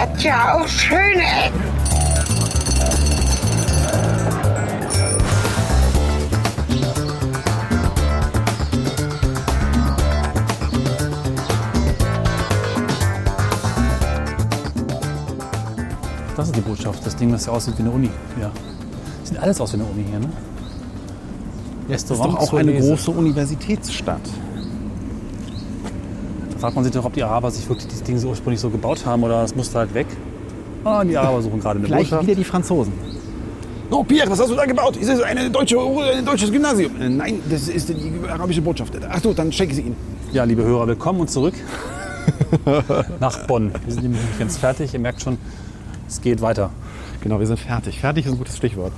hat ja auch schöne Ecken. Das ist die Botschaft. Das Ding, das ja aussieht wie eine Uni. Ja. Sieht alles aus wie eine Uni hier, ne? Es ist doch auch eine große Universitätsstadt. Da fragt man sich doch, ob die Araber sich wirklich dieses Ding so ursprünglich so gebaut haben oder das musste halt weg. Ah, die Araber suchen gerade eine Vielleicht Botschaft. wieder die Franzosen. Oh, Pierre, was hast du da gebaut? Ist das eine deutsche, ein deutsches Gymnasium? Äh, Nein, das ist die arabische Botschaft. Ach so, dann schenke sie ihn. Ja, liebe Hörer, willkommen und zurück nach Bonn. Wir sind nämlich nicht ganz fertig. Ihr merkt schon, es geht weiter. Genau, wir sind fertig. Fertig ist ein gutes Stichwort.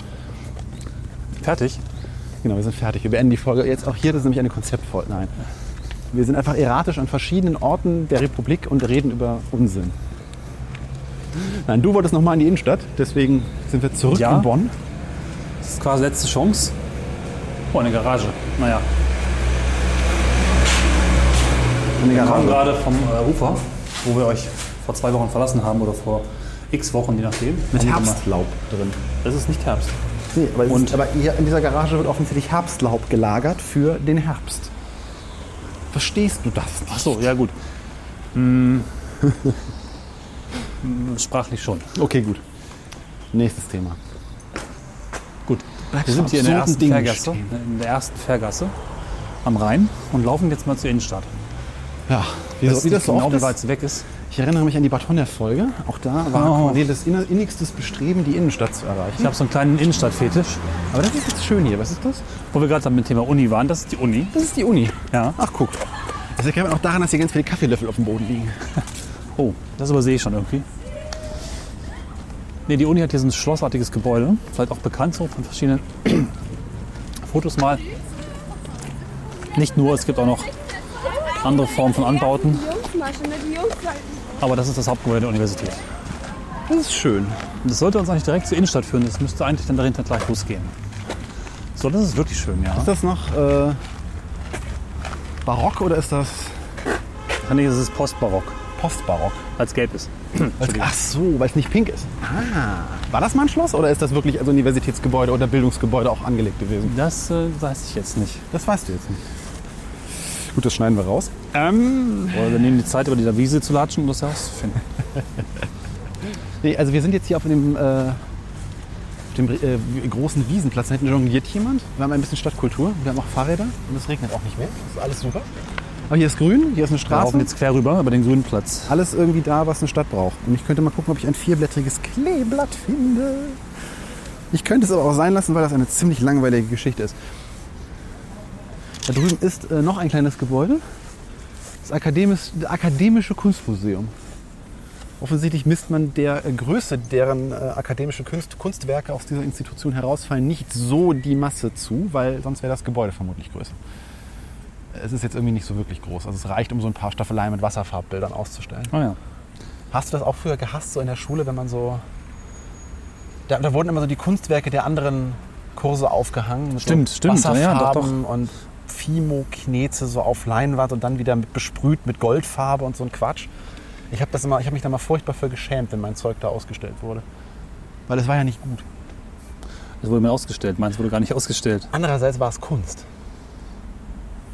Fertig? Genau, wir sind fertig. Wir beenden die Folge. Jetzt auch hier, das ist nämlich eine Konzeptfolge. Nein. Wir sind einfach erratisch an verschiedenen Orten der Republik und reden über Unsinn. Nein, du wolltest nochmal in die Innenstadt, deswegen sind wir zurück Ja. in Bonn. Das ist quasi letzte Chance. Oh, eine Garage. Naja, In die wir kommen Garage. gerade vom äh, Ufer, wo wir euch vor zwei Wochen verlassen haben oder vor x Wochen, je nachdem. Mit Herbstlaub drin. Es ist nicht Herbst. Nee, aber, ist, aber hier in dieser Garage wird offensichtlich Herbstlaub gelagert für den Herbst. Verstehst du das? Ach so, ja gut. Hm. Sprachlich schon. Okay, gut. Nächstes Thema. Gut. Wir sind hier in der, ersten Dingen stehen. in der ersten Fährgasse am Rhein und laufen jetzt mal zur Innenstadt. Ja, wie, Ich so, weiß wie das so genau, oft ist. weit weg ist. Ich erinnere mich an die Batonner-Folge. Auch da war Oh. Cornelis innigstes Bestreben, die Innenstadt zu erreichen. Ich habe so einen kleinen Innenstadtfetisch. Aber das ist jetzt schön hier. Was ist das? Wo wir gerade mit dem Thema Uni waren, das ist die Uni. Das ist die Uni. Ja. Ach, guck. Das erkennt man auch daran, dass hier ganz viele Kaffeelöffel auf dem Boden liegen. Oh, das übersehe ich schon irgendwie. Nee, die Uni hat hier so ein schlossartiges Gebäude. Vielleicht auch bekannt so von verschiedenen Fotos mal. Nicht nur, es gibt auch noch andere Formen von Anbauten. Aber das ist das Hauptgebäude der Universität. Das ist schön. Und das sollte uns eigentlich direkt zur Innenstadt führen. Das müsste eigentlich dann dahinter gleich losgehen. So, das ist wirklich schön, ja. Ist das noch äh, barock oder ist das Nee, das ist Postbarock, postbarock? als gelb ist. Ach so, weil es nicht pink ist. Ah. War das mal ein Schloss oder ist das wirklich als Universitätsgebäude oder Bildungsgebäude auch angelegt gewesen? Das äh, weiß ich jetzt nicht. Das weißt du jetzt nicht. Gut, das schneiden wir raus. Ähm, Oder wir nehmen die Zeit, über die Wiese zu latschen, um das herauszufinden. nee, also wir sind jetzt hier auf dem, äh, auf dem äh, großen Wiesenplatz. Da hinten jongliert jemand. Wir haben ein bisschen Stadtkultur. Wir haben auch Fahrräder und es regnet auch nicht mehr. Das ist alles super. Aber hier ist grün, hier ist eine Wir Straße. laufen jetzt quer rüber über den grünen Platz. Alles irgendwie da, was eine Stadt braucht. Und ich könnte mal gucken, ob ich ein vierblättriges Kleeblatt finde. Ich könnte es aber auch sein lassen, weil das eine ziemlich langweilige Geschichte ist. Da drüben ist äh, noch ein kleines Gebäude. Das Akademisch, das Akademische Kunstmuseum. Offensichtlich misst man der äh, Größe, deren äh, akademische Kunst, Kunstwerke aus dieser Institution herausfallen, nicht so die Masse zu, weil sonst wäre das Gebäude vermutlich größer. Es ist jetzt irgendwie nicht so wirklich groß. Also es reicht, um so ein paar Staffeleien mit Wasserfarbbildern auszustellen. Ah ja. Hast du das auch früher gehasst, so in der Schule, wenn man so. Da, da wurden immer so die Kunstwerke der anderen Kurse aufgehangen. Mit Stimmt, so stimmt. Ja, ja, doch, Wasserfarben und Fimo-Knete so auf Leinwand und dann wieder mit besprüht mit Goldfarbe und so ein Quatsch. Ich habe hab mich da mal furchtbar für geschämt, wenn mein Zeug da ausgestellt wurde. Weil es war ja nicht gut. Das wurde mir ausgestellt. Meins wurde gar nicht ausgestellt. Andererseits war es Kunst.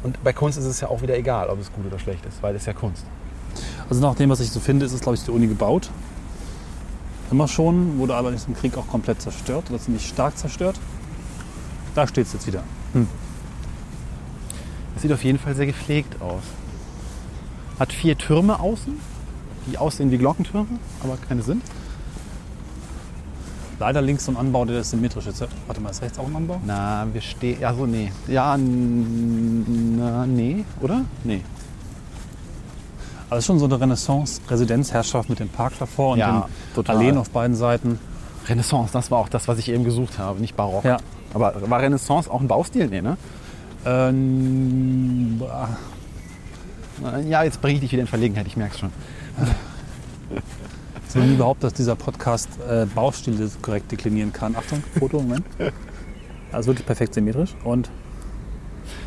Und bei Kunst ist es ja auch wieder egal, ob es gut oder schlecht ist, weil es ja Kunst. Also nach dem, was ich so finde, ist es, glaube ich, die Uni gebaut. Immer schon, wurde aber im Krieg auch komplett zerstört oder ziemlich stark zerstört. Da steht es jetzt wieder. Es sieht auf jeden Fall sehr gepflegt aus. Hat vier Türme außen, die aussehen wie Glockentürme, aber keine sind. Leider links so ein Anbau, der ist symmetrisch ist. Warte mal, ist rechts auch ein Anbau? Na, wir stehen. Ja, so, nee. Ja, na, nee, oder? Nee. Es ist schon so eine Renaissance-Residenzherrschaft mit dem Park davor und Ja, den total. Alleen auf beiden Seiten. Renaissance, das war auch das, was ich eben gesucht habe, nicht Barock. Ja. Aber war Renaissance auch ein Baustil? Nee, ne? Ähm, ah, Ja, jetzt bringe ich dich wieder in Verlegenheit, ich merke es schon. es wird nie behauptet, dass dieser Podcast äh, Baustile korrekt deklinieren kann. Achtung, Foto, Moment. Also wirklich perfekt symmetrisch und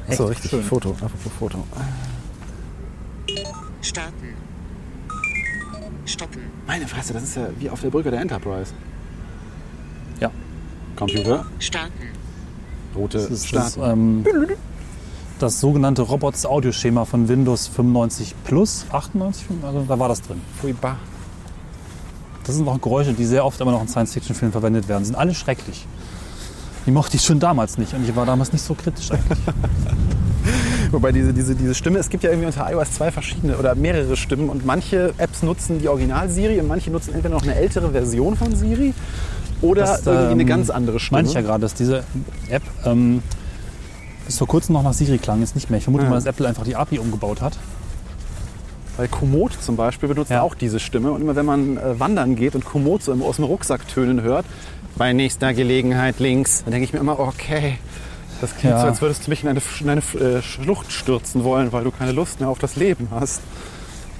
echt so, richtig. schön. Foto, apropos Foto. Starten. Stoppen. Meine Fresse, das ist ja wie auf der Brücke der Enterprise. Ja. Computer, Starten. Rote Das ist das, ähm, das sogenannte Robots-Audioschema von Windows 95 Plus, 98, also da war das drin. Furchtbar. Das sind auch Geräusche, die sehr oft immer noch in Science-Fiction-Filmen verwendet werden. Sind alle schrecklich. Die mochte ich schon damals nicht und ich war damals nicht so kritisch eigentlich. Wobei diese, diese, diese Stimme, es gibt ja irgendwie unter iOS zwei verschiedene oder mehrere Stimmen und manche Apps nutzen die Original-Siri und manche nutzen entweder noch eine ältere Version von Siri oder Das, irgendwie eine ähm, ganz andere Stimme. Meine ich ja gerade, dass diese App ähm, bis vor kurzem noch nach Siri klang, jetzt nicht mehr. Ich vermute Ja. mal, dass Apple einfach die API umgebaut hat. Weil Komoot zum Beispiel benutzt Ja. auch diese Stimme. Und immer wenn man äh, wandern geht und Komoot so aus dem Rucksack tönen hört, bei nächster Gelegenheit links, dann denke ich mir immer, okay, das klingt Ja. so, als würdest du mich in eine, in eine äh, Schlucht stürzen wollen, weil du keine Lust mehr auf das Leben hast.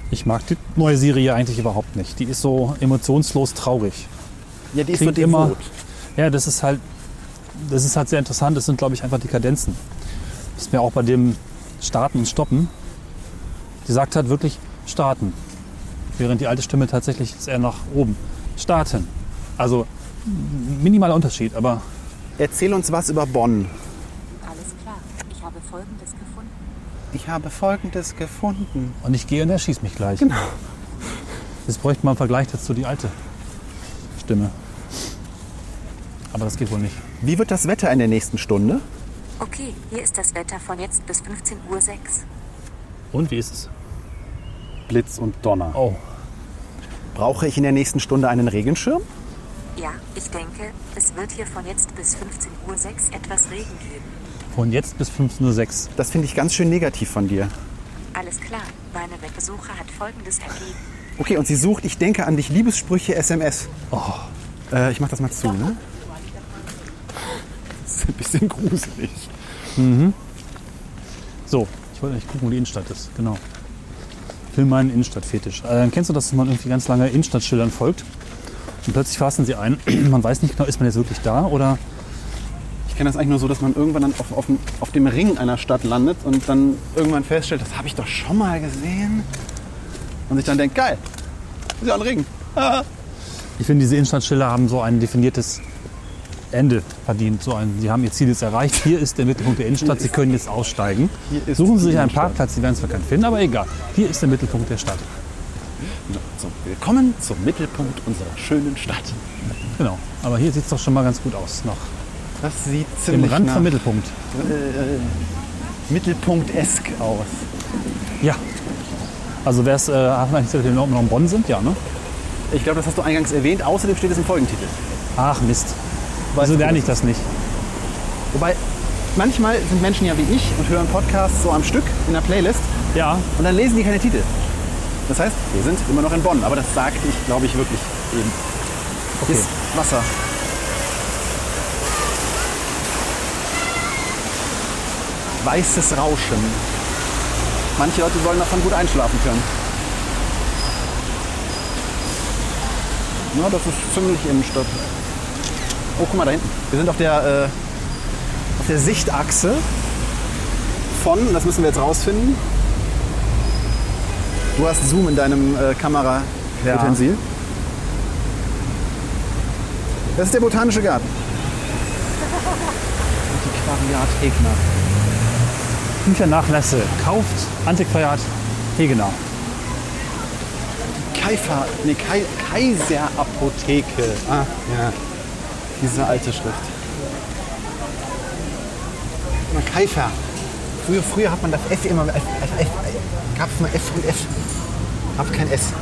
Ich mag die neue Siri ja eigentlich überhaupt nicht. Die ist so emotionslos traurig. Ja, die ist Klingt so immer-. Ja, das ist halt, das ist halt sehr interessant. Das sind, glaube ich, einfach die Kadenzen. Das ist mir auch bei dem Starten und Stoppen. Die sagt halt wirklich starten. Während die alte Stimme tatsächlich ist eher nach oben. Starten. Also minimaler Unterschied, aber Erzähl uns was über Bonn. Alles klar. Ich habe Folgendes gefunden. Ich habe Folgendes gefunden. und ich gehe und er schießt mich gleich. Genau. Jetzt bräuchte man im Vergleich dazu die alte Stimme. Aber das geht wohl nicht. Wie wird das Wetter in der nächsten Stunde? Okay, hier ist das Wetter von jetzt bis 15.06 Uhr. Und wie ist es? Blitz und Donner. Oh, Brauche ich in der nächsten Stunde einen Regenschirm? Ja, ich denke, es wird hier von jetzt bis 15.06 Uhr etwas Regen geben. von jetzt bis 15.06 Uhr. Das finde ich ganz schön negativ von dir. Alles klar. Meine Webbesuche hat Folgendes ergeben. Okay, und sie sucht, ich denke an dich, Liebessprüche SMS. Äh, ich mach das mal zu, ne? Das ist ein bisschen gruselig. So, ich wollte eigentlich gucken, wo die Innenstadt ist. Genau. Film meinen Innenstadtfetisch. Äh, kennst du das, dass man irgendwie ganz lange Innenstadtschildern folgt? Und plötzlich fassen sie ein. Man weiß nicht genau, ist man jetzt wirklich da oder Ich kenne das eigentlich nur so, dass man irgendwann dann auf, auf, dem, auf dem Ring einer Stadt landet und dann irgendwann feststellt, das habe ich doch schon mal gesehen. Und sich dann denkt, geil, ist ja ein Ring. Ich finde, diese Innenstadtschilder haben so ein definiertes Ende verdient. So ein, sie haben ihr Ziel jetzt erreicht. Hier ist der Mittelpunkt der Innenstadt. Sie können jetzt aussteigen. Suchen Sie sich einen. Parkplatz. Sie werden zwar keinen finden, aber egal. Hier ist der Mittelpunkt der Stadt. Willkommen zum Mittelpunkt unserer schönen Stadt. Genau. Aber hier sieht es doch schon mal ganz gut aus. Noch Das sieht im ziemlich Rand nach vom Mittelpunkt. Mittelpunkt-esk aus. Ja. Also wer es, äh, noch in Bonn sind? Ja, ne? Ich glaube, das hast du eingangs erwähnt. Außerdem steht es im Folgentitel. Ach Mist. Wieso lerne ich das nicht? Wobei, manchmal sind Menschen ja wie ich und hören Podcasts so am Stück in der Playlist Ja, und dann lesen die keine Titel. Das heißt, wir sind immer noch in Bonn. Aber das sagte ich, glaube ich, wirklich eben. Okay. Ist Wasser. Weißes Rauschen. Manche Leute sollen davon gut einschlafen können. Ja, das ist ziemlich Innenstadt. Oh, guck mal da hinten. Wir sind auf der, äh, auf der Sichtachse von, das müssen wir jetzt rausfinden. Du hast Zoom in deinem äh, Kamera-Utensil. Das ist der Botanische Garten. Antiquariat Hegner. Büchernachlässe. Kauft Antiquariat Hegenau. Kaifer, nee, Kai, Kaiserapotheke. Ah, ja. Diese alte Schrift. Kaifer. Früher, früher hat man das F immer. F, gab es nur F und F. Hab kein S.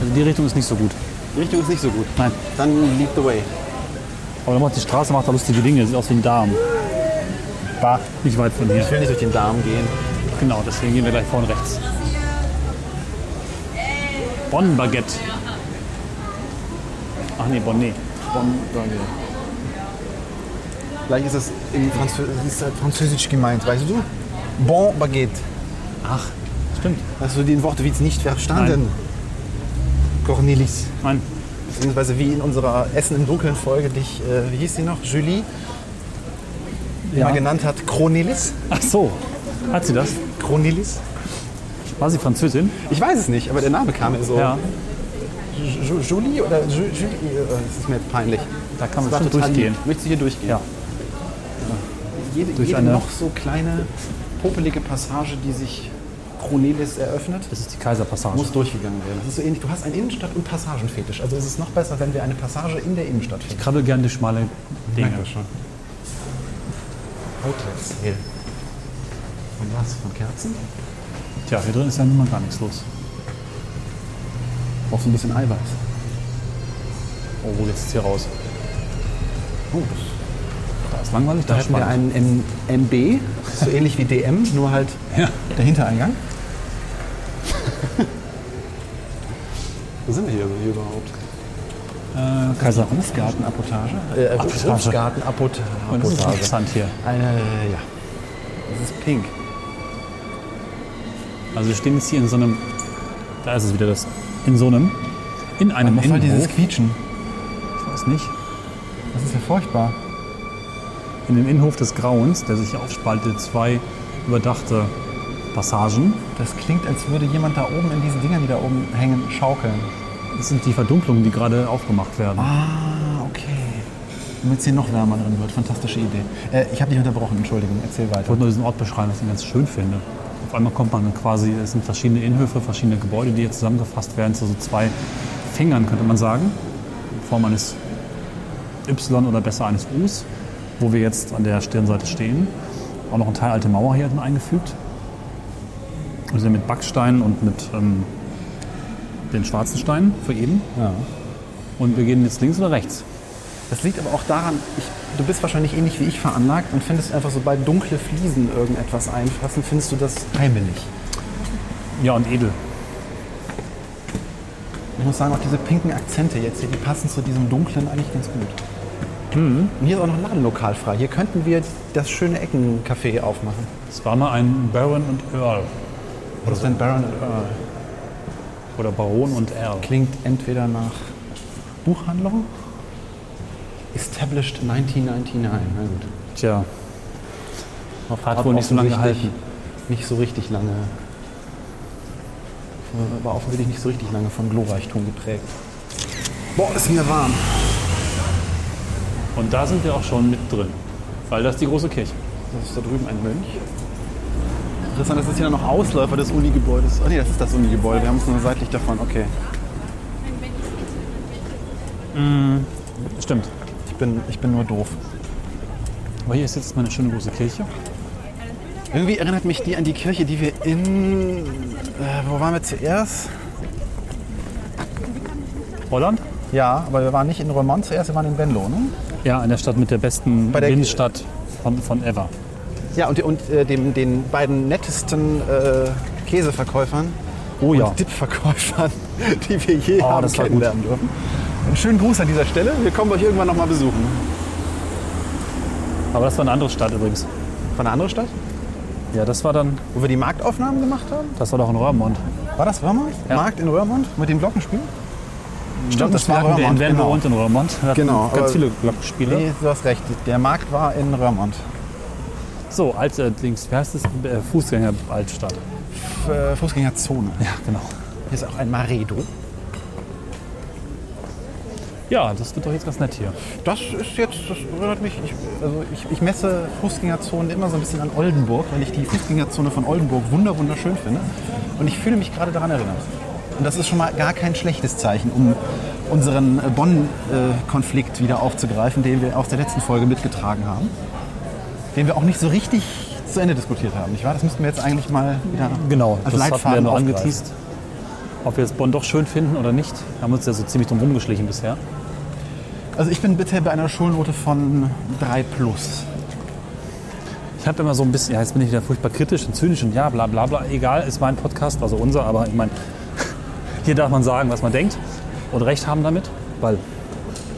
Also die Richtung ist nicht so gut. Die Richtung ist nicht so gut. Nein. Dann lead the way. Aber dann macht die Straße macht da lustige Dinge. Sieht aus wie ein Darm. War nicht weit von hier. Ich will nicht durch den Darm gehen. Genau, deswegen gehen wir gleich vorne rechts. Bonn Baguette. Ach nee, Bonnet. Bon Baguette. Vielleicht ist es in Franzö ist halt Französisch gemeint, weißt du? Bon Baguette. Ach, stimmt. Hast du den es nicht verstanden? Cornelis. Nein, Beziehungsweise wie in unserer Essen im Dunkeln Folge dich, äh, wie hieß sie noch? Julie, Ja. mal genannt hat Cornelis. Ach so. Hat sie das? Cornelis? War sie Französin? Ich weiß es nicht, aber der Name kam mir so. Ja. Jolie oder Julie? Äh, Das ist mir jetzt peinlich. Da kann man Das total durchgehen. lieb. Möchtest du hier durchgehen? Ja. Jede, Durch jede eine- noch so kleine, popelige Passage, die sich Cornelis eröffnet, Das ist die Kaiserpassage. muss durchgegangen werden. Das ist so ähnlich. Du hast einen Innenstadt- und Passagenfetisch. Also es ist noch besser, wenn wir eine Passage in der Innenstadt finden. krabbel gerne die schmale Dinge. Das schon. Outlet Sale. Von was? Von Kerzen? Tja, hier drin ist ja nun mal gar nichts los. Brauchst du ein bisschen Eiweiß. Oh, jetzt ist hier raus. Oh, das Da ist langweilig, Da hätten wir einen M MB, das so ähnlich wie DM, nur halt Ja. der Hintereingang. Wo sind wir hier, hier überhaupt? Äh, Kaiser. Hofgartenapotage? Äh, Und das ist interessant hier. Eine, ja. Das ist pink. Also wir stehen jetzt hier in so einem, da ist es wieder das, in so einem, in einem soll dieses Innenhof, Quietschen? ich weiß nicht, Das ist ja furchtbar. In dem Innenhof des Grauens, der sich aufspaltet, in zwei überdachte Passagen. Das klingt, als würde jemand da oben in diesen Dingern, die da oben hängen, schaukeln. Das sind die Verdunklungen, die gerade aufgemacht werden. Ah, okay. Damit es hier noch wärmer drin wird. Fantastische Idee. Äh, ich habe dich unterbrochen, Entschuldigung. Erzähl Ich weiter. wollte nur diesen Ort beschreiben, was ich ganz schön finde. Auf einmal kommt man quasi, es sind verschiedene Innenhöfe, verschiedene Gebäude, die hier zusammengefasst werden zu so zwei Fingern, könnte man sagen. In Form eines Y oder besser eines Us, wo wir jetzt an der Stirnseite stehen. Auch noch ein Teil alte Mauer hier drin eingefügt. Und sind mit Backsteinen und mit ähm, den schwarzen Steinen für eben. Ja. Und wir gehen jetzt links oder rechts. Das liegt aber auch daran, ich, du bist wahrscheinlich ähnlich wie ich veranlagt und findest einfach, sobald dunkle Fliesen irgendetwas einfassen, findest du das heimelig. Ja, und edel. Ich muss sagen, auch diese pinken Akzente jetzt hier, die passen zu diesem dunklen eigentlich ganz gut. Und hier ist auch noch ein Ladenlokal frei. Hier könnten wir das schöne Eckencafé aufmachen. Es war mal ein Baron und Earl. Was ist denn Baron and Earl? Oder Baron und Earl. Klingt entweder nach Buchhandlung, Established 1999. Na gut. Tja, hat wohl nicht so lange gehalten. Nicht so richtig lange. War offensichtlich nicht so richtig lange von Glorreichtum geprägt. Boah, ist mir warm. Und da sind wir auch schon mit drin. Weil das ist die große Kirche. Das ist da drüben ein Mönch. Interessant, das ist hier noch Ausläufer des Uni-Gebäudes. Oh nee, das ist das Uni-Gebäude. Wir haben es nur seitlich davon. Okay. Stimmt. Ich bin, ich bin nur doof. Aber hier ist jetzt meine schöne große Kirche. Irgendwie erinnert mich die an die Kirche, die wir in. Äh, wo waren wir zuerst? Holland? Ja, aber wir waren nicht in Roermond zuerst, wir waren in Venlo, ne? Ja, in der Stadt mit der besten der- Innenstadt von, von ever. Ja, und, und äh, dem, den beiden nettesten äh, Käseverkäufern Oh ja. und Dipverkäufern, die wir je Oh, haben war kennenlernen dürfen. Einen schönen Gruß an dieser Stelle. Wir kommen euch irgendwann noch mal besuchen. Aber das war eine andere Stadt übrigens. Von einer anderen Stadt? Ja, das war dann, Wo wir die Marktaufnahmen gemacht haben? das war doch in Röhrmond. War das Röhrmond? Ja. Markt in Röhrmond mit dem Glockenspiel? Stimmt, das war wir hatten Röhrmond, in Venlo genau. und in Röhrmond. Wir Genau, Ganz viele Glockenspiele. Nee, du hast recht. Der Markt war in Röhrmond. So, alte Dings, wie heißt das? Äh, Fußgänger-Altstadt. Äh, Fußgängerzone. Ja, genau. Hier ist auch ein Maredo. Ja, das wird doch jetzt ganz nett hier. Das ist jetzt, das erinnert mich, ich, also ich, ich messe Fußgängerzonen immer so ein bisschen an Oldenburg, weil ich die Fußgängerzone von Oldenburg wunder wunderschön finde. Und ich fühle mich gerade daran erinnert. Und das ist schon mal gar kein schlechtes Zeichen, um unseren äh, Bonn-Konflikt wieder aufzugreifen, den wir aus der letzten Folge mitgetragen haben. Den wir auch nicht so richtig zu Ende diskutiert haben, nicht wahr? Das müssten wir jetzt eigentlich mal wieder Genau, als das wir Leitfaden aufgreifen. angeteased. Ob wir jetzt Bonn doch schön finden oder nicht, haben uns ja so ziemlich drum rumgeschlichen bisher. Also ich bin bitte bei einer Schulnote von 3 plus. Ich habe immer so ein bisschen, ja, jetzt bin ich wieder furchtbar kritisch und zynisch und ja, bla bla bla. Egal, ist mein Podcast, also unser, aber ich meine, hier darf man sagen, was man denkt und Recht haben damit, weil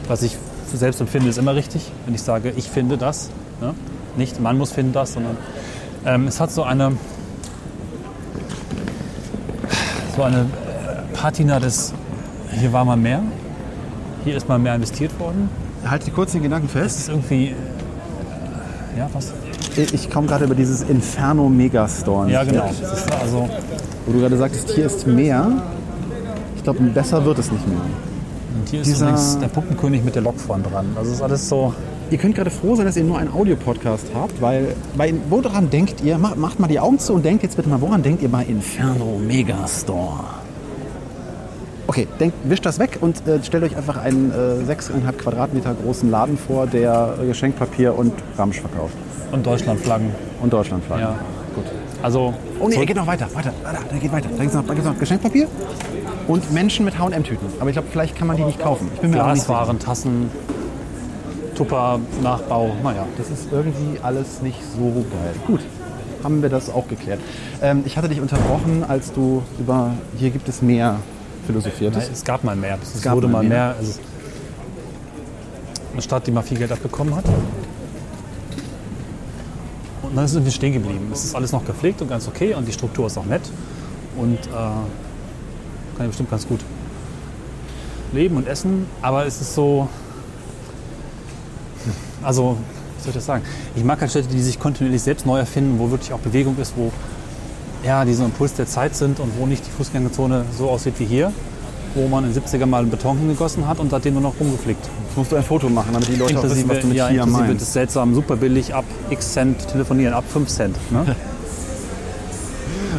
was ich selbst empfinde, ist immer richtig. Wenn ich sage, ich finde das, ne? nicht man muss finden das, sondern ähm, es hat so eine, so eine äh, Patina des, hier war mal mehr, hier ist mal mehr investiert worden. Halt die kurz den Gedanken Es fest. ist irgendwie, äh, ja, was? Ich komme gerade über dieses Inferno Megastore. Ja, genau. Das also, Wo du gerade sagtest, hier ist mehr. Ich glaube, besser wird es nicht mehr. Und hier ist Dieser- übrigens der Puppenkönig mit der Lok vorn dran. Also ist alles so. Ihr könnt gerade froh sein, dass ihr nur einen Audiopodcast habt, weil bei, woran denkt ihr, macht, macht mal die Augen zu und denkt jetzt bitte mal, woran denkt ihr bei Inferno Megastore? Okay, denkt, wischt das weg und äh, stellt euch einfach einen äh, 6,5 Quadratmeter großen Laden vor, der äh, Geschenkpapier und Ramsch verkauft. Und Deutschlandflaggen. Und Deutschlandflaggen. Ja. Also. Oh nee, er zurück- geht noch weiter, weiter, da, da geht weiter. Da gibt es noch, da gibt's noch Geschenkpapier und Menschen mit H&M-Tüten. Aber ich glaube, vielleicht kann man die nicht kaufen. Ich bin mir aber nicht sicher. Tassen, Tupper, Nachbau. Naja. Das ist irgendwie alles nicht so geil. Gut, haben wir das auch geklärt. Ähm, ich hatte dich unterbrochen, als du über hier gibt es mehr philosophiert hast. Es gab mal mehr. Es, gab wurde mal mal mehr. mehr. Also eine Stadt, die mal viel Geld abbekommen hat. Und dann sind wir stehen geblieben. Es ist alles noch gepflegt und ganz okay und die Struktur ist auch nett. Und äh, kann ja bestimmt ganz gut leben und essen. Aber es ist so. Also, wie soll ich das sagen? Ich mag halt Städte, die sich kontinuierlich selbst neu erfinden, wo wirklich auch Bewegung ist, wo ja, die so ein Impuls der Zeit sind und wo nicht die Fußgängerzone so aussieht wie hier, wo man in den 70er mal Beton hingegossen hat und seitdem nur noch rumgeflickt. Jetzt musst du ein Foto machen, damit die Leute auch wissen, was du mit ja, hier inklusive meinst. des seltsam super billig ab x Cent telefonieren, ab 5 Cent. Ne?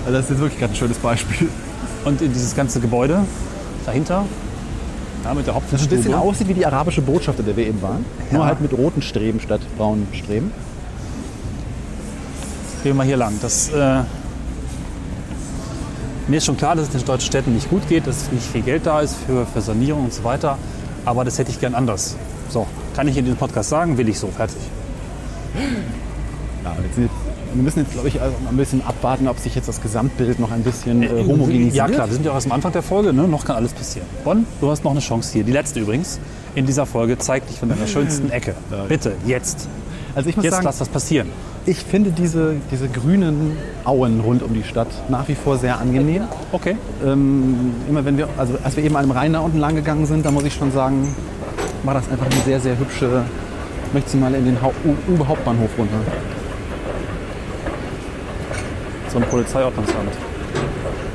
Also das ist jetzt wirklich gerade ein schönes Beispiel. und in dieses ganze Gebäude dahinter, ja, mit der Das ein bisschen aussieht wie die arabische Botschaft, in der wir eben waren. Nur halt mit roten Streben statt braunen Streben. Gehen wir mal hier lang. Das, äh, mir ist schon klar, dass es den deutschen Städten nicht gut geht, dass nicht viel Geld da ist für, für Sanierung und so weiter. Aber das hätte ich gern anders. So, kann ich in diesem Podcast sagen, will ich so, fertig. Ja, jetzt, wir müssen jetzt, glaube ich, also ein bisschen abwarten, ob sich jetzt das Gesamtbild noch ein bisschen äh, homogenisiert. Ja klar, wir sind ja auch erst am Anfang der Folge, ne? noch kann alles passieren. Bonn, du hast noch eine Chance hier, die letzte übrigens, in dieser Folge. Zeig dich von deiner schönsten Ecke. Bitte, jetzt. Also ich muss Jetzt sagen, lass was passieren. Ich finde diese, diese grünen Auen rund um die Stadt nach wie vor sehr angenehm. Okay. Ähm, immer wenn wir, also als wir eben an dem Rhein da unten lang gegangen sind, da muss ich schon sagen, war das einfach eine sehr, sehr hübsche. Ich möchte sie mal in den U-Hauptbahnhof runter. So ein Polizeiordnungsamt.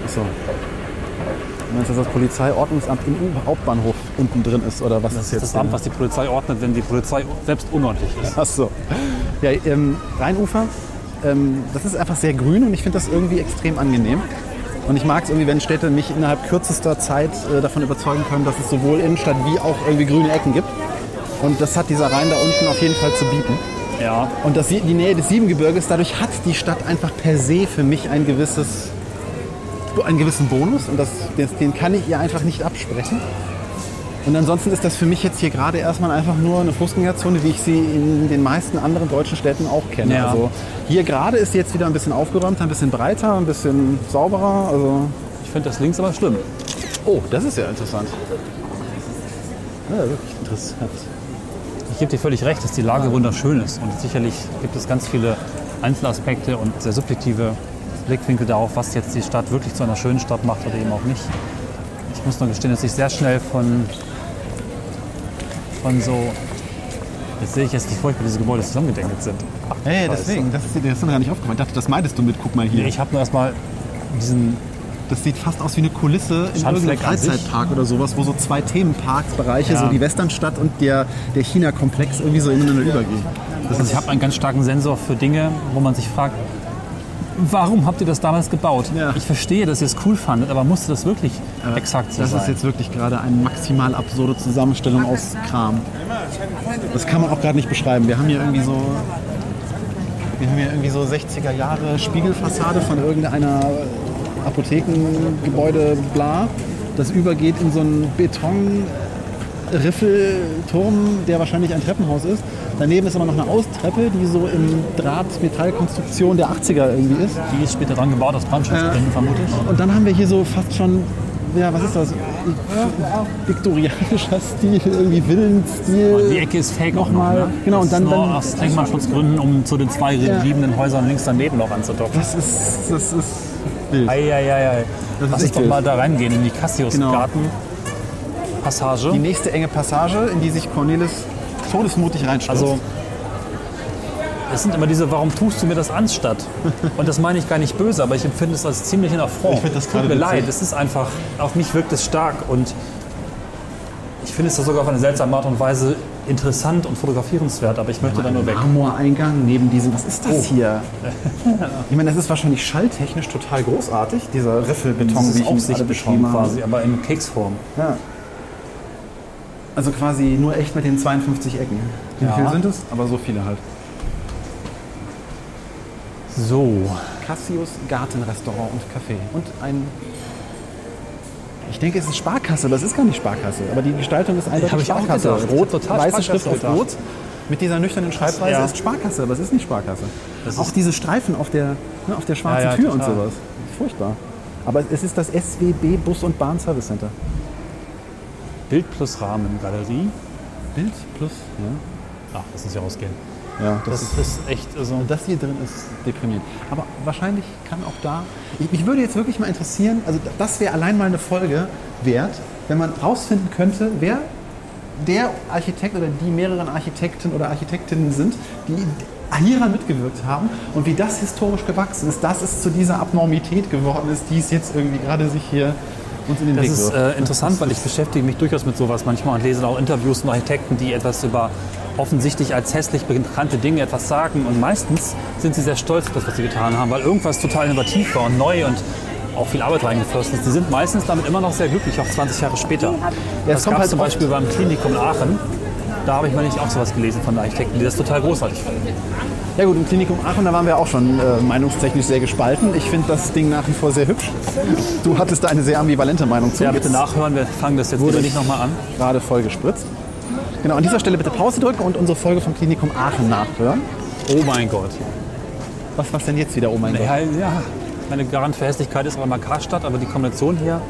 Achso. Du meinst, dass das Polizeiordnungsamt im U-Hauptbahnhof unten drin ist oder was Das ist ist jetzt? das Amt, was die Polizei ordnet, wenn die Polizei selbst unordentlich ist. Ach so. Ja, ähm, Rheinufer, ähm, das ist einfach sehr grün und ich finde das irgendwie extrem angenehm. Und ich mag es irgendwie, wenn Städte mich innerhalb kürzester Zeit äh, davon überzeugen können, dass es sowohl Innenstadt wie auch irgendwie grüne Ecken gibt. Und das hat dieser Rhein da unten auf jeden Fall zu bieten. Ja, Und das, die Nähe des Siebengebirges, dadurch hat die Stadt einfach per se für mich ein gewisses, einen gewissen Bonus und das, den kann ich ihr einfach nicht absprechen. Und ansonsten ist das für mich jetzt hier gerade erstmal einfach nur eine Fußgängerzone, wie ich sie in den meisten anderen deutschen Städten auch kenne. Ja. Also hier gerade ist jetzt wieder ein bisschen aufgeräumter, ein bisschen breiter, ein bisschen sauberer. Also ich finde das links aber schlimm. oh, das ist ja interessant. Ja, wirklich interessant. Ich gebe dir völlig recht, dass die Lage wunderschön ist. Und sicherlich gibt es ganz viele Einzelaspekte und sehr subjektive Blickwinkel darauf, was jetzt die Stadt wirklich zu einer schönen Stadt macht oder eben auch nicht. Ich muss nur gestehen, dass ich sehr schnell von, von so. Jetzt sehe ich jetzt, wie furchtbar diese Gebäude zusammengedenkelt sind. Ach, Hey, Scheiße. deswegen, das ist, das ist mir gar nicht aufgefallen. Ich dachte, das meintest du mit, guck mal hier. Nee, ich habe nur erstmal diesen. Das sieht fast aus wie eine Kulisse in irgendeinem. Freizeitpark oder sowas, wo so zwei Themenparksbereiche, Ja. so die Westernstadt und der, der China-Komplex irgendwie so ineinander übergehen. Also ich habe einen ganz starken Sensor für Dinge, wo man sich fragt, warum habt ihr das damals gebaut? Ja. Ich verstehe, dass ihr es cool fandet, aber musste das wirklich exakt so Das sein? ist jetzt wirklich gerade eine maximal absurde Zusammenstellung aus Kram. Das kann man auch gerade nicht beschreiben. Wir haben hier irgendwie so. Wir haben hier irgendwie so 60er Jahre Spiegelfassade von irgendeiner Apothekengebäude bla. Das übergeht in so einen Betonriffelturm, der wahrscheinlich ein Treppenhaus ist. Daneben ist aber noch eine Austreppe, die so in Draht-Metallkonstruktion der 80er irgendwie ist. Die ist später dran gebaut aus Brandschutzgründen, vermute ich. Und dann haben wir hier so fast schon, ja, was ist das? Viktorianischer Stil, irgendwie Villenstil. Die Ecke ist fake auch Nochmal, noch, ne? genau, und dann- nur dann- aus Denkmalschutzgründen, um zu den zwei liegenden Häusern links daneben noch anzudocken. Das ist, das ist wild. Das Lass uns doch mal da reingehen in die Cassius-Garten. Die Passage. nächste enge Passage, in die sich Cornelis todesmutig reinstürzt. Also, es sind immer diese, warum tust du mir das anstatt? Und das meine ich gar nicht böse, aber ich empfinde es als ziemlich in Affront. Ich finde das Tut gerade mir witzig. leid, es ist einfach, auf mich wirkt es stark und ich finde es sogar auf eine seltsame Art und Weise interessant und fotografierenswert, aber ich möchte da nur weg. Marmoreingang neben diesem, was ist das Oh. hier? Ich meine, das ist wahrscheinlich schalltechnisch total großartig, dieser Riffelbeton, wie ich ihn gerade beschrieben habe. quasi, aber in Keksform. Ja. Also quasi nur echt mit den 52 Ecken. Wie Ja. viele sind es? Aber so viele halt. So, Cassius Gartenrestaurant und Café. Und ein. Ich denke, es ist Sparkasse, aber es ist gar nicht Sparkasse. Aber die Gestaltung ist eindeutig ich auch Sparkasse. gedacht. Rot, Total weiße Sparkasse Schrift auf gedacht. Rot. Mit dieser nüchternen Schreibweise Ja. ist Sparkasse, aber es ist nicht Sparkasse. Das auch ist- diese Streifen auf der, ne, auf der schwarzen Ja, ja, Tür und total. sowas. Furchtbar. Aber es ist das SWB Bus und Bahn Service Center. Bild plus Rahmen, Galerie. Bild plus, Ach, das muss ja rausgehen. ja. ja Das ist echt, also, das hier drin ist deprimierend. Aber wahrscheinlich kann auch da. Ich, mich würde jetzt wirklich mal interessieren, also das wäre allein mal eine Folge wert, wenn man rausfinden könnte, wer der Architekt oder die mehreren Architekten oder Architektinnen sind, die hieran mitgewirkt haben und wie das historisch gewachsen ist, dass es zu dieser Abnormität geworden ist, die es jetzt irgendwie gerade sich hier uns in den Das Weg ist wirft. äh, interessant, weil ich beschäftige mich durchaus mit sowas manchmal und lese auch Interviews von Architekten, die etwas über offensichtlich als hässlich bekannte Dinge etwas sagen. Und meistens sind sie sehr stolz auf das, was sie getan haben, weil irgendwas total innovativ war und neu und auch viel Arbeit reingeflossen ist. Die sind meistens damit immer noch sehr glücklich, auch 20 Jahre später. das kommt gab halt zum oft- Beispiel beim Klinikum in Aachen. Da habe ich mal nicht auch sowas gelesen von Architekten, die das total großartig finden. Ja gut, im Klinikum Aachen, da waren wir auch schon äh, meinungstechnisch sehr gespalten. Ich finde das Ding nach wie vor sehr hübsch. Du hattest da eine sehr ambivalente Meinung zu. Ja, bitte nachhören, wir fangen das jetzt Wurde nicht nochmal an. Gerade voll gespritzt. Genau, an dieser Stelle bitte Pause drücken und unsere Folge vom Klinikum Aachen nachhören. Oh mein Gott. Was, was denn jetzt wieder? Oh mein Gott. Ja, ja. Meine Garant für Hässlichkeit ist aber mal Karstadt, aber die Kombination hier.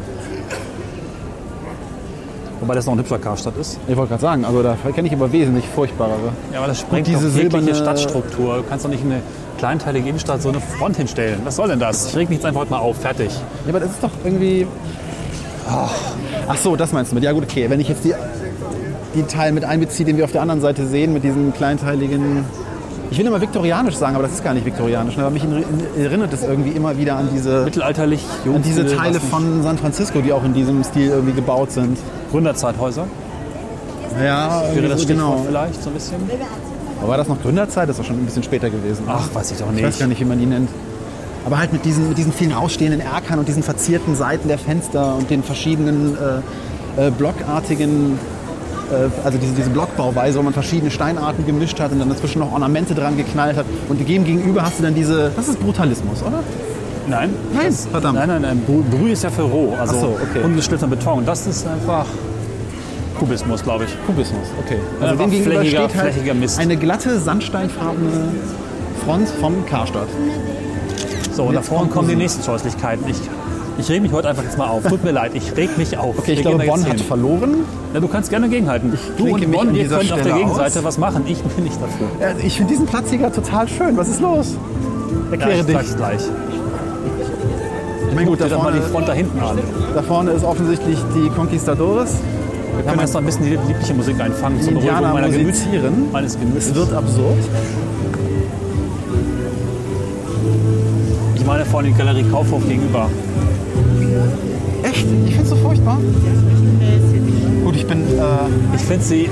Wobei das noch ein hübscher Karstadt ist. Ich wollte gerade sagen, also da kenne ich aber wesentlich furchtbarere. Ja, aber das sprengt diese silberne- Stadtstruktur. Du kannst doch nicht in eine kleinteilige Innenstadt so eine Front hinstellen. Was soll denn das? Ich reg mich jetzt einfach heute mal auf. Fertig. Ja, aber das ist doch irgendwie. Ach so, das meinst du mit. Ja gut, okay. Wenn ich jetzt die, die Teil mit einbeziehe, den wir auf der anderen Seite sehen, mit diesen kleinteiligen. Ich will immer viktorianisch sagen, aber das ist gar nicht viktorianisch. ne? Aber mich in- erinnert es irgendwie immer wieder an diese, Mittelalterlich, an diese Teile nicht- von San Francisco, die auch in diesem Stil irgendwie gebaut sind. Gründerzeithäuser. Ja, Wäre das so, genau. vielleicht so ein bisschen? Aber war das noch Gründerzeit? Das war schon ein bisschen später gewesen. Ach, weiß ich doch Ich weiß nicht. gar nicht, wie man die nennt. Aber halt mit diesen, mit diesen vielen ausstehenden Erkern und diesen verzierten Seiten der Fenster und den verschiedenen äh, äh, blockartigen, also diese, diese Blockbauweise, wo man verschiedene Steinarten gemischt hat und dann dazwischen noch Ornamente dran geknallt hat. Und dem gegenüber hast du dann diese, das ist Brutalismus, oder? Nein. Nein, das, verdammt. Nein, nein, nein. Brü- Brühe ist ja für roh. Also Ach so, okay. ungeschliffener Beton. Das ist einfach Kubismus, glaube ich. Kubismus, okay. Also dem gegenüber flächiger- steht halt eine glatte, sandsteinfarbene Front vom Karstadt. So, und da vorne kommen die nächsten Scheußlichkeiten. Ich, ich reg mich heute einfach jetzt mal auf. Tut mir leid, ich reg mich auf. Okay, ich Wir glaube, Bonn hat verloren. Ja, du kannst gerne gegenhalten. Du klinke und Bonn, ihr könnt auf der Stelle Gegenseite aus. was machen. Ich bin nicht dafür. Ja, ich finde diesen Platz hier gerade total schön. Was ist los? Ja, Erkläre ich dich. gleich. Ich meine, gut, da doch mal vorne, die Front da hinten an. da vorne ist offensichtlich die Conquistadores. Wir können jetzt noch ein bisschen die liebliche Musik einfangen zur Beruhigung meiner Gemüts, meines Gemüts. Es wird absurd. Ich meine vorne die Galerie Kaufhof gegenüber. Echt? Ich finde es so furchtbar. Gut, ich bin. Äh, Ich finde sie,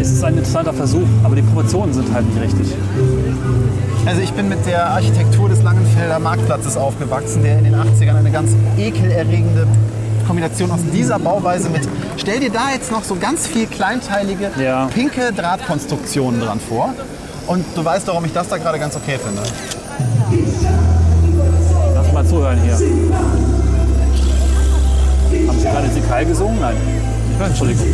es ist ein interessanter Versuch, aber die Proportionen sind halt nicht richtig. also ich bin mit der Architektur des Langenfelder Marktplatzes aufgewachsen, der in den 80ern eine ganz ekelerregende Kombination aus dieser Bauweise mit. Stell dir da jetzt noch so ganz viel kleinteilige, Ja. pinke Drahtkonstruktionen dran vor. Und du weißt, warum ich das da gerade ganz okay finde. Lass mal zuhören hier. Sie gerade Sikal gesungen? Nein. Ich weiß, Entschuldigung.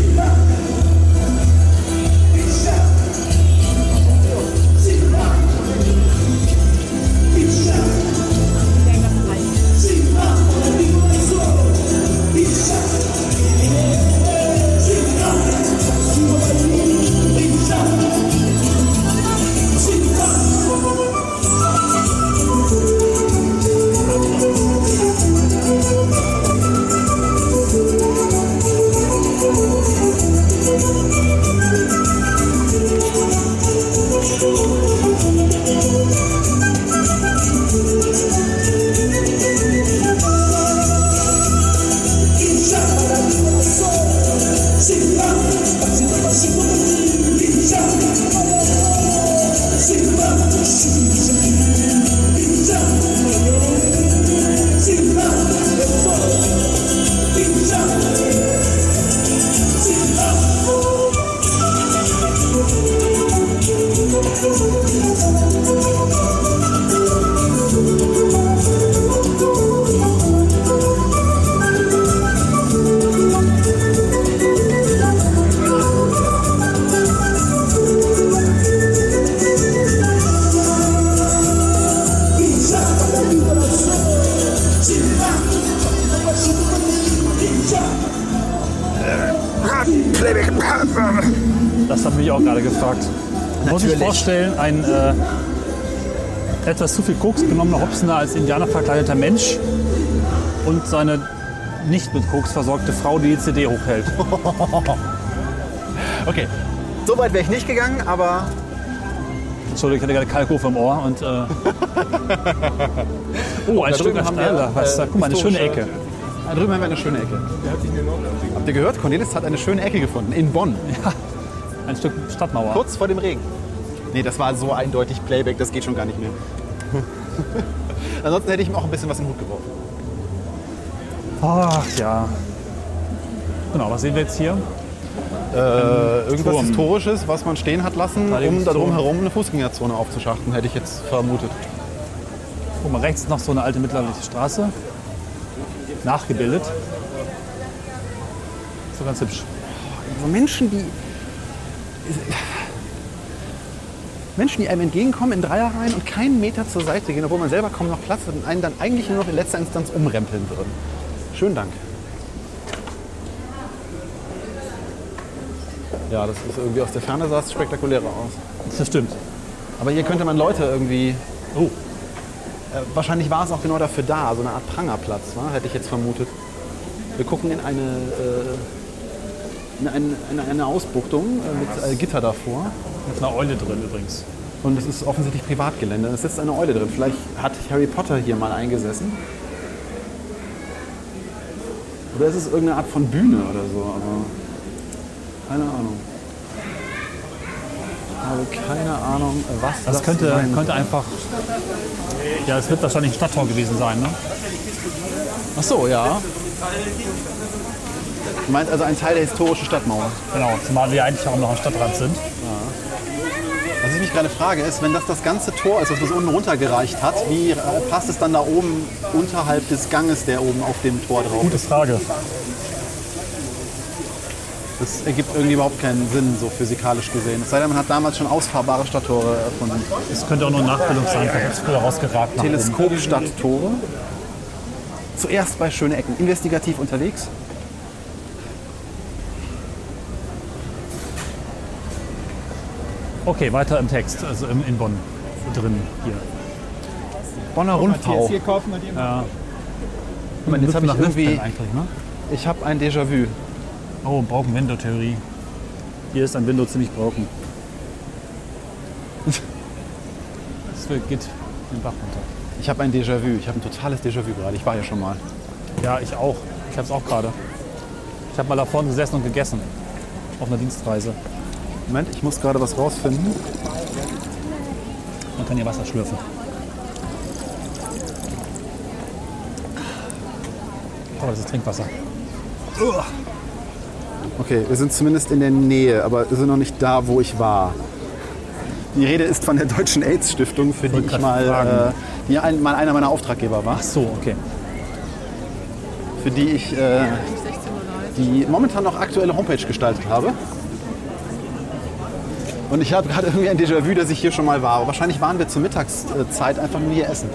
Ein äh, etwas zu viel Koks genommener Hopsner als Indianer verkleideter Mensch und seine nicht mit Koks versorgte Frau, die die CD hochhält. Okay. So weit wäre ich nicht gegangen, aber Entschuldigung, ich hatte gerade Kalkofe im Ohr und. Äh oh, ein wir, Astrella. Was, äh, guck mal, eine schöne Ecke. da drüben haben wir eine schöne Ecke. Habt ihr gehört? Cornelis hat eine schöne Ecke gefunden. In Bonn. Ein Stück Stadtmauer. Kurz vor dem Regen. Nee, das war so eindeutig Playback, das geht schon gar nicht mehr. Ansonsten hätte ich ihm auch ein bisschen was in den Hut geworfen. Ach ja. Genau, was sehen wir jetzt hier? Äh, irgendwas Turm. Historisches, was man stehen hat lassen, um da drum herum eine Fußgängerzone aufzuschachten, hätte ich jetzt vermutet. Guck mal, rechts noch so eine alte mittelalterliche Straße. Nachgebildet. So ganz hübsch. So Menschen, die. Menschen, die einem entgegenkommen in Dreierreihen und keinen Meter zur Seite gehen, obwohl man selber kaum noch Platz hat und einen dann eigentlich nur noch in letzter Instanz umrempeln würden. Schönen Dank. Ja, das ist irgendwie aus der Ferne sah es spektakulärer aus. Das stimmt. Aber hier könnte man Leute irgendwie. Oh, Äh, wahrscheinlich war es auch genau dafür da, so eine Art Prangerplatz, wa? hätte ich jetzt vermutet. Wir gucken in eine, äh, eine, eine, eine Ausbuchtung äh, mit äh, Gitter davor. mit einer Eule drin übrigens. Und es ist offensichtlich Privatgelände. Es sitzt eine Eule drin. Vielleicht hat Harry Potter hier mal eingesessen. Oder ist es irgendeine Art von Bühne oder so, aber keine Ahnung. Ich habe keine Ahnung, was das, Das könnte, sein könnte einfach. Ja, es wird wahrscheinlich ein Stadttor gewesen sein, ne? Ach so, ja. Du meinst also ein Teil der historischen Stadtmauer. Genau, zumal wir eigentlich auch noch am Stadtrand sind. Was ich mich gerade frage, ist, wenn das das ganze Tor ist, das bis unten runtergereicht hat, wie äh, passt es dann da oben unterhalb des Ganges, der oben auf dem Tor drauf Gute ist? Frage. Das ergibt irgendwie überhaupt keinen Sinn, so physikalisch gesehen. Es sei denn, man hat damals schon ausfahrbare Stadttore erfunden. Es könnte auch nur Nachbildung sein, vielleicht hat es früher rausgeragt. Teleskopstadttore. Zuerst bei schöne Ecken. Investigativ unterwegs. Okay, weiter im Text, also in, in Bonn drin hier. Bonner Rundfau. Ja. Guck mal, jetzt habe ich irgendwie, ne? ich habe ein Déjà-vu. Oh, Broken Window Theorie. Hier ist ein Window ziemlich. Das wird- geht den Bach runter. Ich habe ein Déjà-vu. Ich habe ein totales Déjà-vu gerade. Ich war ja schon mal. Ja, ich auch. Ich habe es auch gerade. Ich habe mal da vorne gesessen und gegessen. Auf einer Dienstreise. Moment, ich muss gerade was rausfinden. Man kann hier Wasser schlürfen. Oh, das ist Trinkwasser. Okay, wir sind zumindest in der Nähe, aber wir sind noch nicht da, wo ich war. Die Rede ist von der Deutschen AIDS-Stiftung, für die ich mal, äh, die ein, mal einer meiner Auftraggeber war. Ach so, okay. Für die ich äh, die momentan noch aktuelle Homepage gestaltet habe. Und ich habe gerade irgendwie ein Déjà-vu, dass ich hier schon mal war. Aber wahrscheinlich waren wir zur Mittagszeit einfach nur hier essen,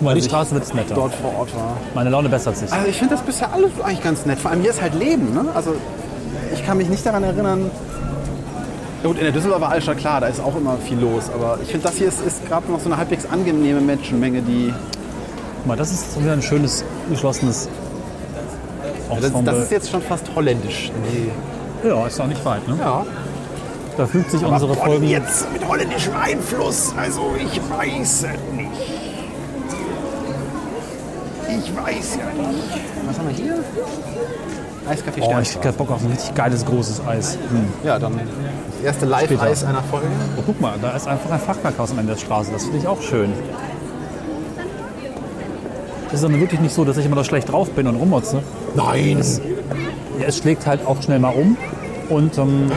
mal, die Straße wird netter. dort vor Ort war. Meine Laune bessert sich. Also ich finde das bisher alles eigentlich ganz nett. Vor allem hier ist halt Leben. Ne? Also ich kann mich nicht daran erinnern. Ja gut, in der Düsseldorfer Altstadt, klar, da ist auch immer viel los. Aber ich finde, das hier ist, ist gerade noch so eine halbwegs angenehme Menschenmenge, die. Guck mal, das ist so wieder ein schönes, geschlossenes Das, Ensemble. das ist jetzt schon fast holländisch. Nee. ja, ist auch nicht weit. Ne? Ja. Da fügt sich unsere Bonn Folgen. jetzt mit holländischem Einfluss. Also ich weiß es nicht. Ich weiß ja nicht. Was haben wir hier? Eiskaffee Oh, ich hab Bock auf ein richtig geiles großes Eis. Hm. Ja, dann das erste Live-Eis einer Folge. Oh, guck mal, da ist einfach ein Fachwerkhaus am Ende der Straße. Das finde ich auch schön. Es ist dann wirklich nicht so, dass ich immer da schlecht drauf bin und rummotze. Nein. Ja, es schlägt halt auch schnell mal um. Und ähm,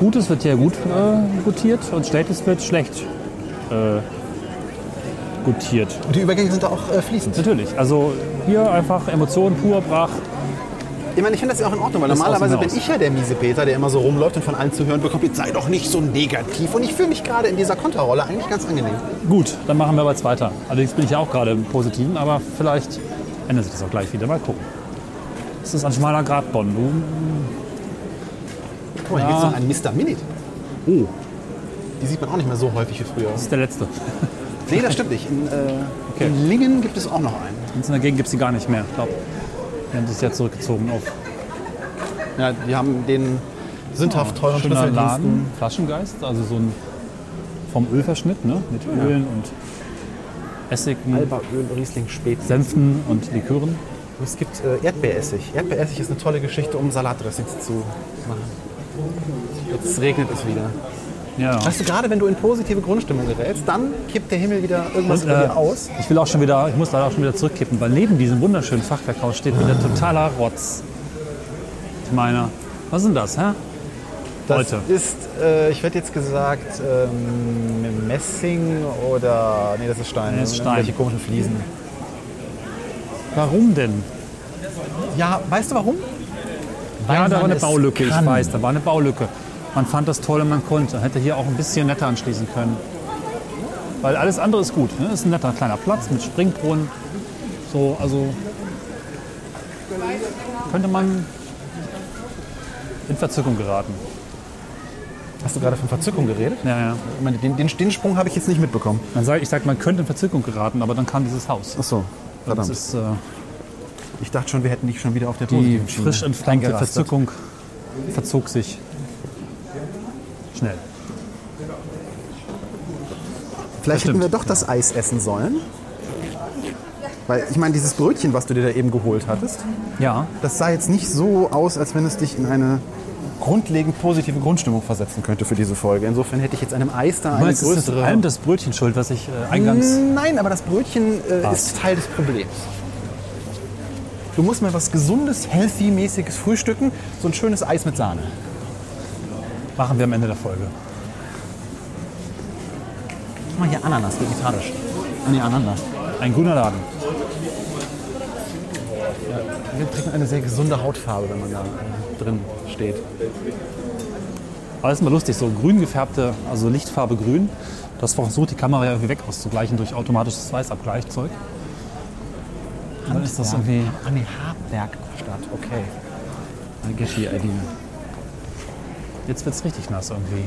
Gutes wird hier gut äh, gutiert und Schlechtes wird schlecht äh, gutiert. Und die Übergänge sind da auch äh, fließend. Natürlich. Also hier einfach Emotionen pur, brach. Ich meine, ich finde das ja auch in Ordnung, weil Das normalerweise bin ich ja der miese Peter, der immer so rumläuft und von allen zu hören bekommt, jetzt sei doch nicht so negativ. Und ich fühle mich gerade in dieser Konterrolle eigentlich ganz angenehm. Gut, dann machen wir aber jetzt weiter. Allerdings bin ich ja auch gerade im Positiven, aber vielleicht ändert sich das auch gleich wieder. Mal gucken. Es ist ein schmaler Grat, Bonn. Du Guck mal, hier Ja. gibt es noch einen Mr. Minute. Oh. Die sieht man auch nicht mehr so häufig wie früher. Das ist der letzte. Nee, das stimmt nicht. In, äh, Okay. in Lingen gibt es auch noch einen. In der Gegend gibt es die gar nicht mehr. Ich glaube, die haben sich ja zurückgezogen auf Ja, die haben den sündhaft teuren schöner Schlüsseldiensten. Laden, Flaschengeist, also so ein vom Ölverschnitt, ne? mit Ölen und Essigen, Alba-Öl, Riesling, Spezi. Senfen und Likören. Es gibt äh, Erdbeeressig. Erdbeeressig ist eine tolle Geschichte, um Salatdressings zu machen. Jetzt regnet es wieder. Ja. Weißt du, gerade wenn du in positive Grundstimmung gerätst, dann kippt der Himmel wieder irgendwas über äh, dir aus. ich will auch schon wieder, ich muss leider auch schon wieder zurückkippen, weil neben diesem wunderschönen Fachwerkhaus steht wieder totaler Rotz. Ich meine, was ist denn das, hä? Das Leute. ist, äh, ich werde jetzt gesagt, ähm, Messing oder, nee, das ist Stein. Nee, das ist Stein. Welche komischen Fliesen. Warum denn? Ja, weißt du warum? Ja, da war man eine Baulücke, ich kann. weiß, da war eine Baulücke. Man fand das toll und man konnte. Hätte hier auch ein bisschen netter anschließen können. Weil alles andere ist gut. Ne? Ist ein netter kleiner Platz mit Springbrunnen. So, also könnte man in Verzückung geraten. Hast du gerade von Verzückung geredet? Ja, ja. Ich meine, den, den, den Sprung habe ich jetzt nicht mitbekommen. Man sagt, ich sag, man könnte in Verzückung geraten, aber dann kam dieses Haus. Ach so, Und verdammt. Das ist äh, Ich dachte schon, wir hätten dich schon wieder auf der die frisch entflammte. Verzückung verzog sich schnell. Vielleicht Das hätten wir doch das Eis essen sollen. Weil ich meine, dieses Brötchen, was du dir da eben geholt hattest, Ja, das sah jetzt nicht so aus, als wenn es dich in eine grundlegend positive Grundstimmung versetzen könnte für diese Folge. Insofern hätte ich jetzt einem Eis da eine meinst, es ist größere... vor allem das Brötchen schuld, was ich äh, eingangs... Nein, aber das Brötchen äh, ist Teil des Problems. Du musst mal was Gesundes, healthy-mäßiges frühstücken. So ein schönes Eis mit Sahne. Machen wir am Ende der Folge. Guck mal hier Ananas, vegetarisch. Nee, Ananas. Ein grüner Laden. Hier trägt man eine sehr gesunde Hautfarbe, wenn man da drin steht. Aber ist mal lustig, so grün gefärbte, also Lichtfarbe grün. Das versucht die Kamera ja irgendwie weg auszugleichen durch automatisches Weißabgleichzeug. Dann ist das irgendwie... Ah, nee, Hartbergstadt, okay. I get the idea. Jetzt wird es richtig nass irgendwie.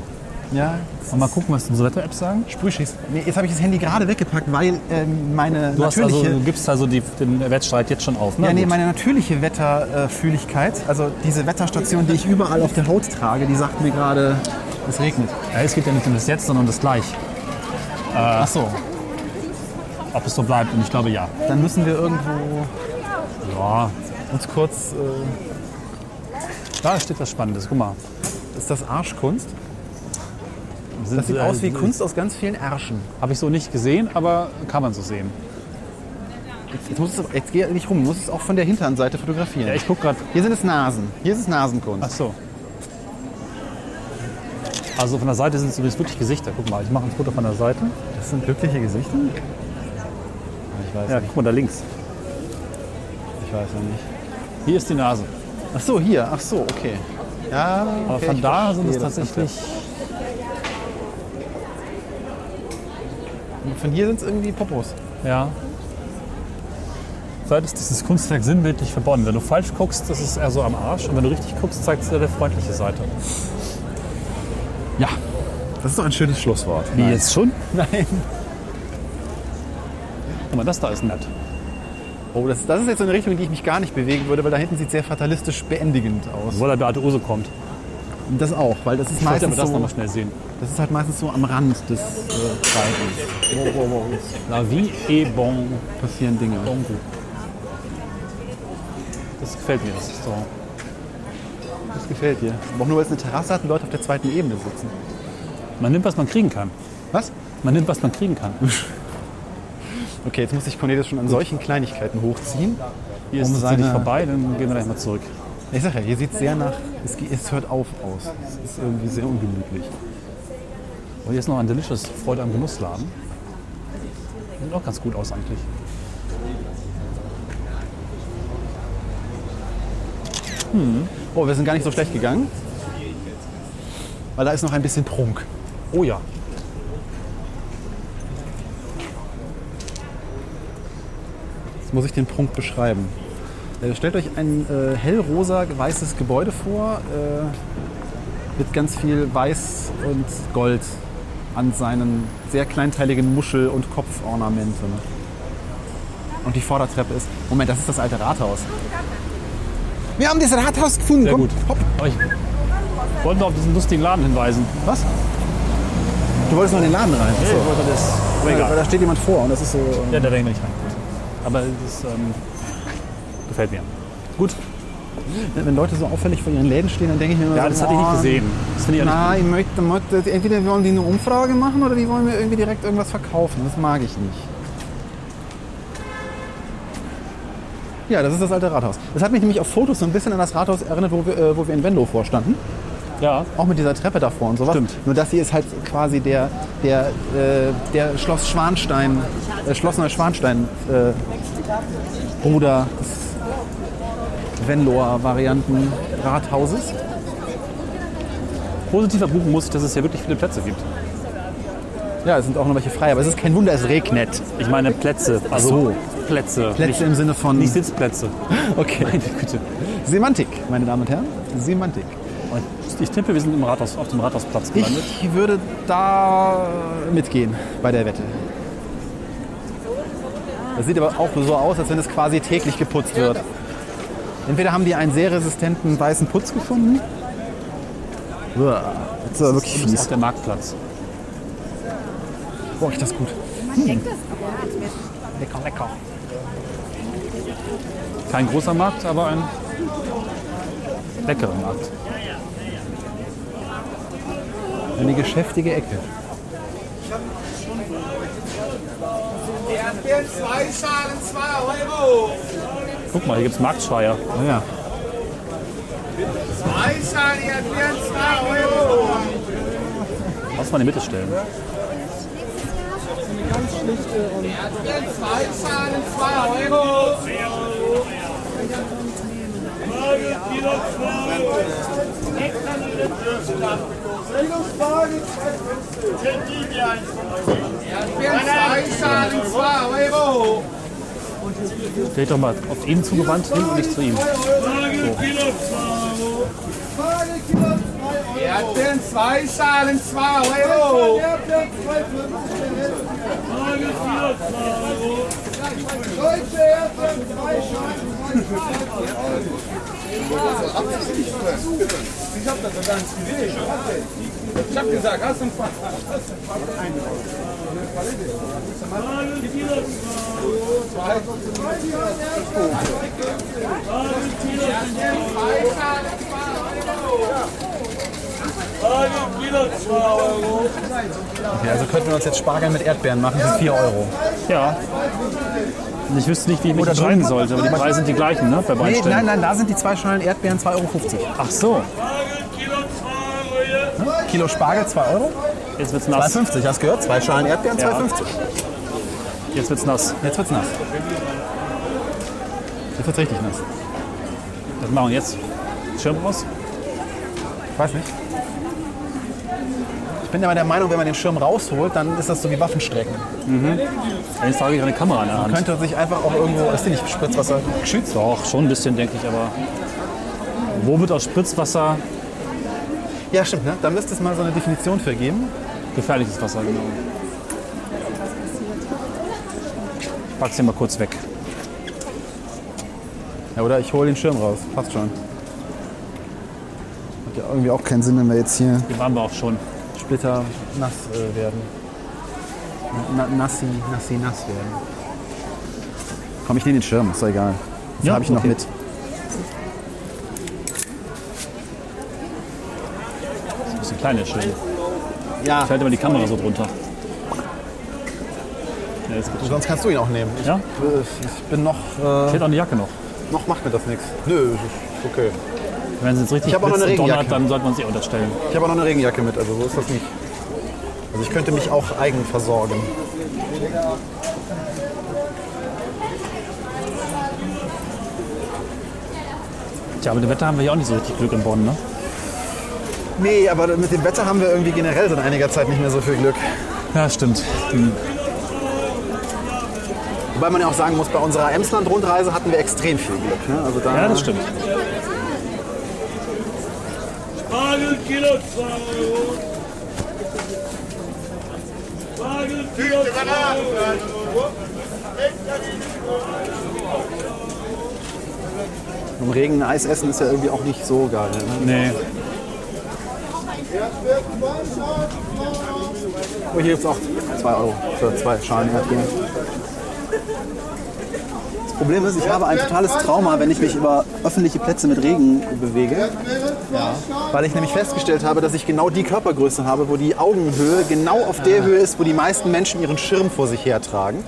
Ja, Und mal gucken, was unsere Wetter-Apps sagen. Sprühschieß. Nee, jetzt habe ich das Handy gerade weggepackt, weil ähm, meine Du, hast natürliche... also, du gibst also die, den Wettstreit jetzt schon auf, ne? ja, nee, Gut. meine natürliche Wetterfühligkeit, also diese Wetterstation, die ich überall auf der Haut trage, die sagt mir gerade, es regnet. ja, es geht ja nicht um das Jetzt, sondern um das Gleich. Ach so, Ob es so bleibt. Und ich glaube, ja. dann müssen wir irgendwo Ja, uns kurz... Äh, da steht was Spannendes. Guck mal. ist das Arschkunst? Sind, Das sieht äh, aus wie Kunst aus ganz vielen Ärschen. Habe ich so nicht gesehen, aber kann man so sehen. Jetzt, jetzt, muss es, jetzt geh nicht rum, du musst es auch von der Hinterseite fotografieren. Ja, ich gucke gerade. Hier sind es Nasen. Hier ist es Nasenkunst. Ach so. Also von der Seite sind es übrigens wirklich Gesichter. Guck mal, ich mache ein Foto von der Seite. Das sind glückliche Gesichter? Ich weiß Ja, nicht. guck mal da links. Ich weiß ja nicht. Hier ist die Nase. Ach so, hier. Ach so, okay. Ja, Aber okay, von ich da sind es tatsächlich. Von hier sind es irgendwie Popos. Ja. Seit ist dieses Kunstwerk sinnbildlich verbunden. Wenn du falsch guckst, das ist eher so am Arsch. Und wenn du richtig guckst, zeigt es dir der freundliche Seite. Ja. Das ist doch ein schönes Schlusswort. Wie jetzt schon? Nein. Guck mal, das da ist nett. Oh, das, das ist jetzt so eine Richtung, in die ich mich gar nicht bewegen würde, weil da hinten sieht sehr fatalistisch beendigend aus. Wo der Beate Use kommt. Und das auch, weil das ist Ich meistens das so, nochmal schnell sehen. das ist halt meistens so am Rand des äh, Kreises. Wow, wow, wow. La vie est bon. passieren Dinge. bon. Das gefällt mir. Das ist so. Das gefällt dir. Aber auch nur, weil es eine Terrasse hat und Leute auf der zweiten Ebene sitzen. Man nimmt, was man kriegen kann. Was? Man nimmt, was man kriegen kann. Okay, jetzt muss ich Cornelius schon an solchen Kleinigkeiten hochziehen. Hier ist Um seine- tatsächlich vorbei, dann gehen wir gleich mal zurück. Ich sag ja, hier sieht es sehr nach, es, es hört auf aus. Es ist irgendwie sehr ungemütlich. Aber hier ist noch ein Delicious Freude am Genussladen. Sieht auch ganz gut aus eigentlich. Oh, wir sind gar nicht so schlecht gegangen. Weil da ist noch ein bisschen Prunk. Oh ja. Jetzt muss ich den Prunk beschreiben. Äh, stellt euch ein äh, hellrosa weißes Gebäude vor, äh, mit ganz viel Weiß und Gold an seinen sehr kleinteiligen Muschel- und Kopfornamenten. Und die Vordertreppe ist. Moment, das ist das alte Rathaus. Wir haben das Rathaus gefunden. Sehr Komm, gut. Hopp. Ich wollte noch auf diesen lustigen Laden hinweisen. Was? Du wolltest noch in den Laden rein. Nee, ich wollte das. Aber Weil egal. da steht jemand vor und das ist so. Ja, da denke ich nicht rein. Aber das ähm, gefällt mir. Gut. Wenn Leute so auffällig vor ihren Läden stehen, dann denke ich mir immer Ja, so, das hatte ich nicht oh, gesehen. Das finde ich auch Na, ich möchte, möchte, entweder wollen die eine Umfrage machen oder die wollen mir irgendwie direkt irgendwas verkaufen. Das mag ich nicht. Ja, das ist das alte Rathaus. Das hat mich nämlich auf Fotos so ein bisschen an das Rathaus erinnert, wo wir, äh, wo wir in Venlo vorstanden. Ja, Auch mit dieser Treppe davor und sowas. Stimmt. Nur das hier ist halt quasi der, der, äh, der Schloss Schwanstein, äh, Schloss Neuschwanstein äh, Bruder des Venloer Varianten Rathauses. positiv erbuchen muss ich, dass es hier wirklich viele Plätze gibt. Ja, es sind auch noch welche frei, aber es ist kein Wunder, es regnet. Ich meine Plätze. Also so. Plätze. Plätze nicht, im Sinne von. nicht Sitzplätze. Okay. Meine Güte. Semantik, meine Damen und Herren. Semantik. Ich tippe, wir sind im Rathaus, auf dem Rathausplatz gelandet. Ich würde da mitgehen bei der Wette. Das sieht aber auch so aus, als wenn es quasi täglich geputzt wird. Entweder haben die einen sehr resistenten weißen Putz gefunden. Uah, Das ist aber wirklich Das ist fies. auch der Marktplatz. Boah, ich das gut. Lecker, lecker. Kein großer Markt, aber ein leckerer Markt. Eine geschäftige Ecke. Euro. Guck mal, hier gibt es Marktschreier. Oh ja. Euro. Lass mal in die Mitte stellen. Erdbeeren, zwei Schalen, zwei Euro. Erdbeeren, zwei Schalen, zwei Euro. Stell dich doch mal auf ihn zugewandt hin und nicht zu ihm. Erdbeeren, zwei Schalen, zwei Euro. Ich hab gesagt, hast du einen Pfand? Okay, also könnten wir uns jetzt Spargel mit Erdbeeren machen für 4 Euro. Ja. Ich wüsste nicht, wie ich mich Oder entscheiden drüben. sollte, aber die Preise sind die gleichen, ne? Bei beiden Nee, nein, nein, da sind die zwei Schalen Erdbeeren 2,50 Euro. Ach so, Kilo Spargel 2 Euro? jetzt wird's nass. 2,50, hast du gehört? Zwei Schalen Erdbeeren Ja. 2,50. Jetzt wird's nass. Jetzt wird's nass. Jetzt wird's richtig nass. Was machen wir jetzt? Schirm raus? Weiß nicht. Ich bin ja der Meinung, wenn man den Schirm rausholt, dann ist das so wie Waffenstrecken. Jetzt trage ich eine Kamera in der Man Hand. könnte sich einfach auch irgendwo, ist die nicht Spritzwasser geschützt? Doch, schon ein bisschen, denke ich, aber wo wird aus Spritzwasser Ja, stimmt, ne? Da müsste es mal so eine Definition für geben. gefährliches Wasser, genau. Ich pack's hier mal kurz weg. Ja, oder ich hole den Schirm raus. Passt schon. Hat ja irgendwie auch keinen Sinn, wenn wir jetzt hier Hier waren wir auch schon. Splitter nass äh, werden. Na, nassi, nassi, nass werden. Komm, ich nehme den Schirm, ist doch egal. Das Ja, habe ich noch okay. mit. Das ist ein bisschen kleiner Schirm. Ja, Ich halte mal die Kamera so drunter. Ja, ist gut. sonst kannst du ihn auch nehmen. Ich, Ja? ich bin noch. Ich Äh, hätte auch eine Jacke noch. noch macht mir das nichts. Nö, ist okay. Wenn es jetzt richtig Ich blitzt und donnert, dann sollte man sie unterstellen. Ich habe auch noch eine Regenjacke mit, also so ist das nicht. Also ich könnte mich auch eigen versorgen. Tja, mit dem Wetter haben wir ja auch nicht so richtig Glück in Bonn, ne? Nee, aber mit dem Wetter haben wir irgendwie generell seit einiger Zeit nicht mehr so viel Glück. Ja, stimmt. Hm. Wobei man ja auch sagen muss, bei unserer Emsland-Rundreise hatten wir extrem viel Glück. Ne? Also da, Ja, das stimmt. Kilo 2 Euro. Kilo 2 Euro. Im Regen ein Eis essen ist ja irgendwie auch nicht so geil. Ne? Nee. Oh, hier gibt es auch 2 Euro für zwei Schalen Erdbeeren. Das Problem ist, ich habe ein totales Trauma, wenn ich mich über öffentliche Plätze mit Regen bewege. Weil ich nämlich festgestellt habe, dass ich genau die Körpergröße habe, wo die Augenhöhe genau auf der Höhe ist, wo die meisten Menschen ihren Schirm vor sich hertragen.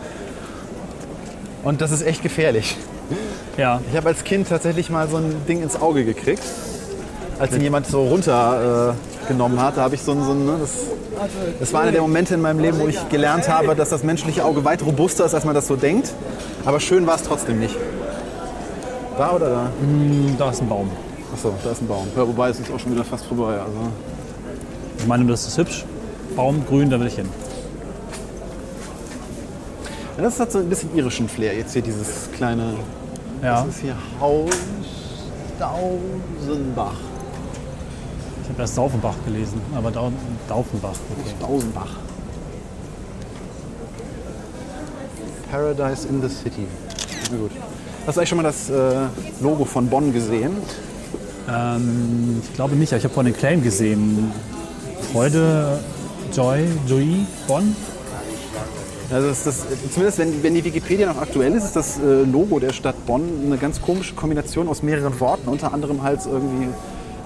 Und das ist echt gefährlich. Ja. Ich habe als Kind tatsächlich mal so ein Ding ins Auge gekriegt. Als ihn jemand so runtergenommen äh, hat, da habe ich so ein, so ein ne, das, das war einer der Momente in meinem Leben, wo ich gelernt habe, dass das menschliche Auge weit robuster ist, als man das so denkt. Aber schön war es trotzdem nicht. Da oder da? Da ist ein Baum. Achso, da ist ein Baum. Ja, wobei es ist auch schon wieder fast vorbei. Also. Ich meine, das ist hübsch. Baum, grün, da will ich hin. Ja, das hat so ein bisschen irischen Flair. Jetzt hier dieses kleine. Ja. Das ist hier Haus Dausenbach. Ich habe erst Saufenbach gelesen, aber Dau Daufenbach. Okay. Dausenbach. Paradise in the City. Na gut. Hast du eigentlich schon mal das äh, Logo von Bonn gesehen? Ähm, ich glaube nicht, ich habe vorhin den Claim gesehen. Freude, Joy, Joy, Bonn. Also das, das, zumindest wenn, wenn die Wikipedia noch aktuell ist, ist das äh, Logo der Stadt Bonn eine ganz komische Kombination aus mehreren Worten. Unter anderem halt irgendwie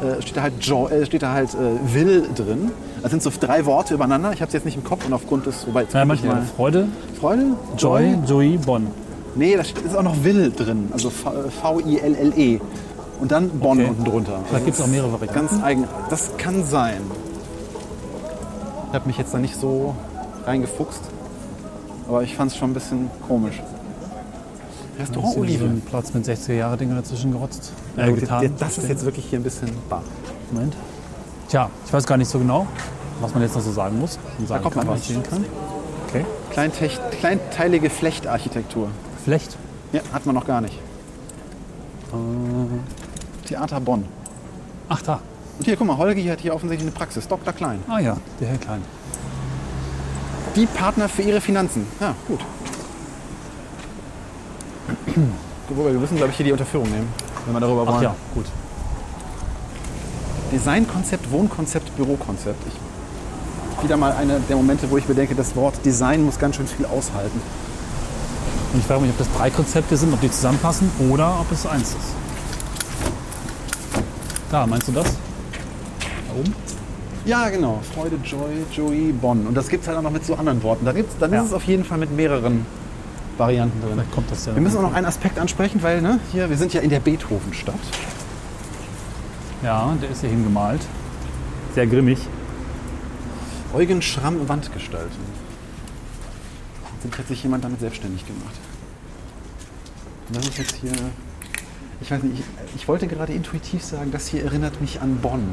äh, steht da halt, Joy, äh, steht da halt äh, Will drin. Das sind so drei Worte übereinander. Ich habe es jetzt nicht im Kopf und aufgrund des, wobei Ja, manchmal mal. Freude, Freude, Joy, Joy, Bonn. Nee, da steht- ist auch noch Will drin, also V- äh, V-I-L-L-E. Und dann Bonn Okay. unten drunter. Da gibt es auch mehrere Varianten. Ganz eigen. Das kann sein. Ich habe mich jetzt da nicht so reingefuchst. Aber ich fand es schon ein bisschen komisch. Restaurant So Olive. einen Platz mit 60er-Jahre-Dinger dazwischen gerotzt. Ja, Äh, getan. der- das ist jetzt wirklich hier ein bisschen bar. Moment. Tja, ich weiß gar nicht so genau, was man jetzt noch so sagen muss. Und sagen kommt kann, noch was sehen kann. Okay. Kleintech, kleinteilige Flechtarchitektur. Vielleicht. Ja, hat man noch gar nicht. Theater Bonn. Ach, da. Und hier, guck mal, Holgi hat hier offensichtlich eine Praxis. Dr. Klein. Ah ja, der Herr Klein. Die Partner für ihre Finanzen. Ja, gut. Wobei, wir müssen, glaube ich, hier die Unterführung nehmen, wenn wir darüber Ach wollen. ja, gut. Designkonzept, Wohnkonzept, Bürokonzept. Ich, wieder mal einer der Momente, wo ich mir denke, das Wort Design muss ganz schön viel aushalten. Und ich frage mich, ob das drei Konzepte sind, ob die zusammenpassen oder ob es eins ist. Da, meinst du das? Da oben? Ja, genau. Freude, Joy, Joey, Bonn. Und das gibt es halt auch noch mit so anderen Worten. Da gibt's, dann Ja. ist es auf jeden Fall mit mehreren Varianten drin. Vielleicht kommt das ja. Wir müssen auch noch einen Aspekt ansprechen, weil ne, hier, wir sind ja in der Beethovenstadt. Ja, der ist hier hingemalt. Sehr grimmig. Eugen Schramm Wandgestaltung. Jetzt hat sich jemand damit selbstständig gemacht. Und das ist jetzt hier. Ich weiß nicht, ich, ich wollte gerade intuitiv sagen, das hier erinnert mich an Bonn.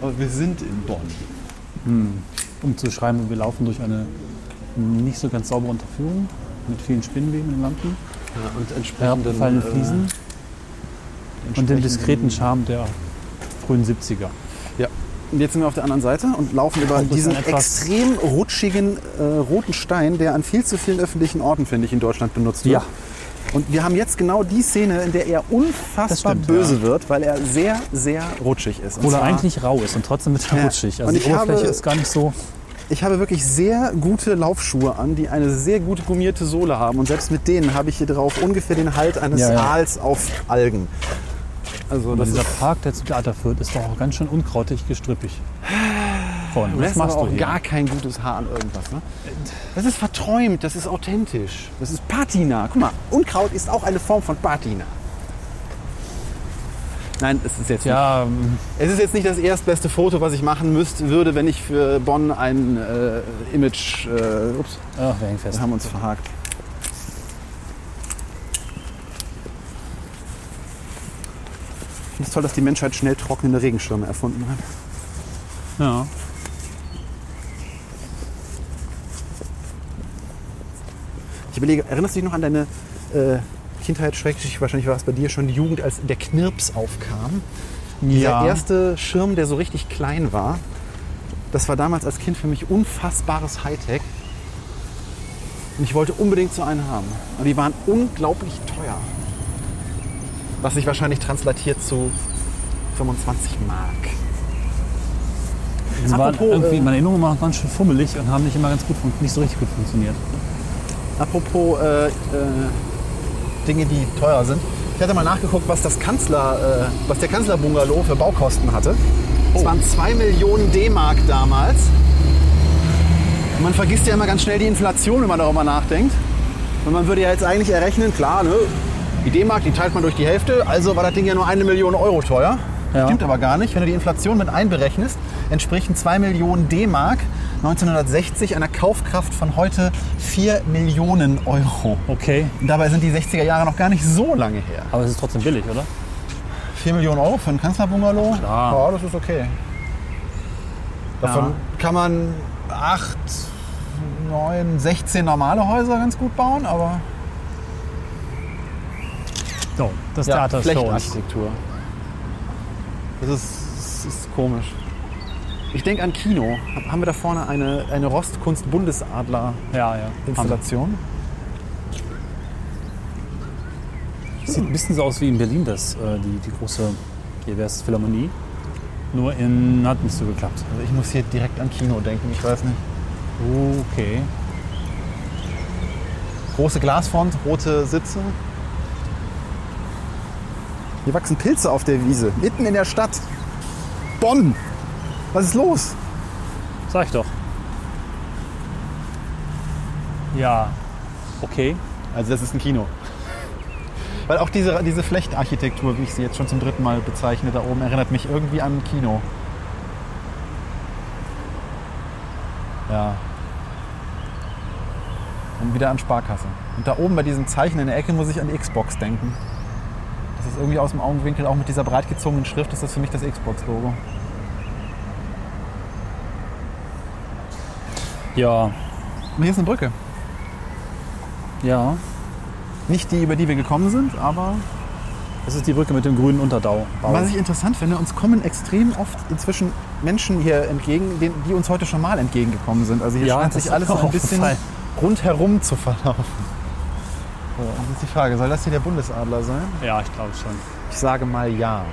Aber wir sind in Bonn. Um zu schreiben, wir laufen durch eine nicht so ganz saubere Unterführung mit vielen Spinnenweben und Lampen, Ja, und entsprechenden herabgefallene äh, Fliesen und dem diskreten Charme der frühen 70er. Ja. Und jetzt sind wir auf der anderen Seite und laufen über uns diesen extrem rutschigen äh, roten Stein, der an viel zu vielen öffentlichen Orten, finde ich, in Deutschland benutzt wird. Ja. Und wir haben jetzt genau die Szene, in der er unfassbar stimmt, böse ja. wird, weil er sehr, sehr rutschig ist. Und er zwar- eigentlich rau ist und trotzdem wird er Ja. rutschig. Also Und die ich habe- Oberfläche ist gar nicht so. Ich habe wirklich sehr gute Laufschuhe an, die eine sehr gute gummierte Sohle haben. Und selbst mit denen habe ich hier drauf ungefähr den Halt eines Ja. Aals auf Algen. Also das dieser Park, der zum Theater führt, ist doch auch ganz schön unkrautig gestrüppig. Von, du was lässt machst aber auch gar kein gutes Haar an irgendwas. Ne? Das ist verträumt, das ist authentisch. Das ist Patina. Guck mal, Unkraut ist auch eine Form von Patina. Nein, es ist jetzt Ja, ähm, Es ist jetzt nicht das erstbeste Foto, was ich machen müsste, würde, wenn ich für Bonn ein äh, Image. Äh, ups, ach, wir hängen fest. wir haben uns verhakt. Ich finde es toll, dass die Menschheit schnell trocknende Regenschirme erfunden hat. Ja. Überlege, erinnerst du dich noch an deine äh, Kindheit, schrecklich, wahrscheinlich war es bei dir schon die Jugend, als der Knirps aufkam? Ja. erste Schirm, der so richtig klein war, das war damals als Kind für mich unfassbares Hightech. Und ich wollte unbedingt so einen haben. Und die waren unglaublich teuer. Was sich wahrscheinlich translatiert zu 25 Mark. Die waren irgendwie, äh, meine Erinnerungen waren ganz schön fummelig und haben nicht immer ganz gut, nicht so richtig gut funktioniert. Apropos äh, äh, Dinge, die teuer sind. Ich hatte mal nachgeguckt, was, das Kanzler, äh, was der Kanzlerbungalow für Baukosten hatte. Es waren 2 Millionen D-Mark damals. Und man vergisst ja immer ganz schnell die Inflation, wenn man darüber nachdenkt. Und man würde ja jetzt eigentlich errechnen, klar, ne? die D-Mark, die teilt man durch die Hälfte, also war das Ding ja nur eine Million Euro teuer. Ja. Stimmt aber gar nicht. Wenn du die Inflation mit einberechnest, entsprechen 2 Millionen D-Mark 1960 einer Kaufkraft von heute 4 Millionen Euro. Okay, Und dabei sind die 60er Jahre noch gar nicht so lange her. aber es ist trotzdem billig, oder? 4 Millionen Euro für einen Kanzlerbungalow? Klar. Ja, das ist okay. Davon Ja. kann man 8, 9, 16 normale Häuser ganz gut bauen, aber So, das ja, Theater ist für uns. Das ist, das ist komisch. Ich denke an Kino. Haben wir da vorne eine, eine Rostkunst-Bundesadler-Installation? Ja, ja. Sieht ein bisschen so aus wie in Berlin, das, äh, die, die große, es Philharmonie. Nur in, hat nicht so geklappt. Also ich muss hier direkt an Kino denken, ich weiß nicht. Okay. Große Glasfront, rote Sitze. Hier wachsen Pilze auf der Wiese, mitten in der Stadt. Bonn! Was ist los? Sag ich doch. Ja, okay. Also das ist ein Kino. Weil auch diese, diese Flechtarchitektur, wie ich sie jetzt schon zum dritten Mal bezeichne, da oben erinnert mich irgendwie an ein Kino. Ja. Und wieder an Sparkasse. Und da oben bei diesem Zeichen in der Ecke muss ich an die Xbox denken. Das ist irgendwie aus dem Augenwinkel, auch mit dieser breit gezogenen Schrift, ist das für mich das Xbox-Logo. Ja, Und hier ist eine Brücke. ja. Nicht die, über die wir gekommen sind, aber Das ist die Brücke mit dem grünen Unterbau. Was ich interessant finde, uns kommen extrem oft inzwischen Menschen hier entgegen, die uns heute schon mal entgegengekommen sind. Also hier Ja, scheint sich alles so mir ein bisschen rundherum zu verlaufen. Und jetzt die Frage, soll das hier der Bundesadler sein? Ja, ich glaube schon. Ich sage mal ja.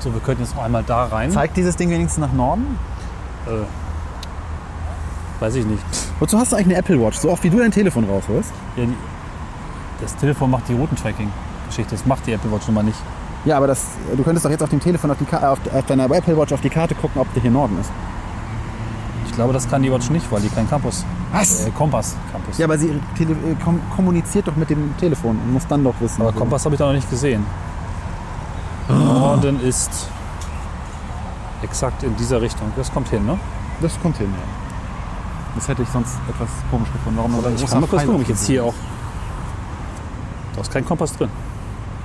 So, wir könnten jetzt noch einmal da rein. Zeigt dieses Ding wenigstens nach Norden? Äh, weiß ich nicht. Wozu hast du eigentlich eine Apple Watch? So oft wie du dein Telefon rausholst? Ja, das Telefon macht die Routentracking-Geschichte. Das macht die Apple Watch Nummer nicht. Ja, aber das, du könntest doch jetzt auf dem Telefon, auf, die, auf, auf deiner Apple Watch auf die Karte gucken, ob der hier Norden ist. Ich glaube, das kann die Watch nicht, weil die kein Campus, Was? äh, Kompass Campus. Ja, aber sie tele, äh, kom kommuniziert doch mit dem Telefon und muss dann doch wissen. Aber wo- Kompass habe ich da noch nicht gesehen. Norden ist exakt in dieser Richtung. Das kommt hin, ne? Das kommt hin, ja. Das hätte ich sonst etwas komisch gefunden. Warum Aber ein ich kann mal kurz gucken, ob ich jetzt hier auch. Da ist kein Kompass drin.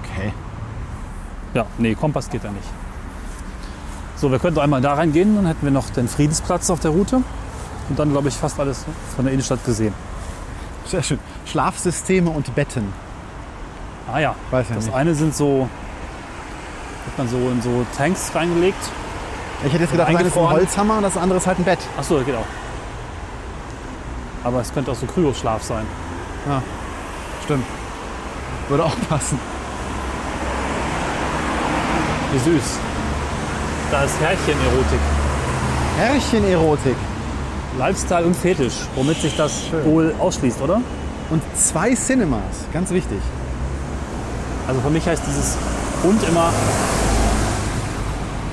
Okay. Ja, nee, Kompass geht da nicht. So, wir könnten einmal da reingehen, dann hätten wir noch den Friedensplatz auf der Route. Und dann, glaube ich, fast alles von der Innenstadt gesehen. Sehr schön. Schlafsysteme und Betten. Ah ja, Weiß ja das nicht. eine sind so, hat man so in so Tanks reingelegt. Ich hätte jetzt gedacht, das eine ist ein. Holzhammer und das andere ist halt ein Bett. Achso, das geht auch. Aber es könnte auch so Kryoschlaf sein. Stimmt. Würde auch passen. Wie süß. Da ist Herrchen-Erotik. Herrchen-Erotik. Lifestyle und Fetisch, womit sich das wohl ausschließt, oder? Und zwei Cinemas. Ganz wichtig. Also für mich heißt dieses und immer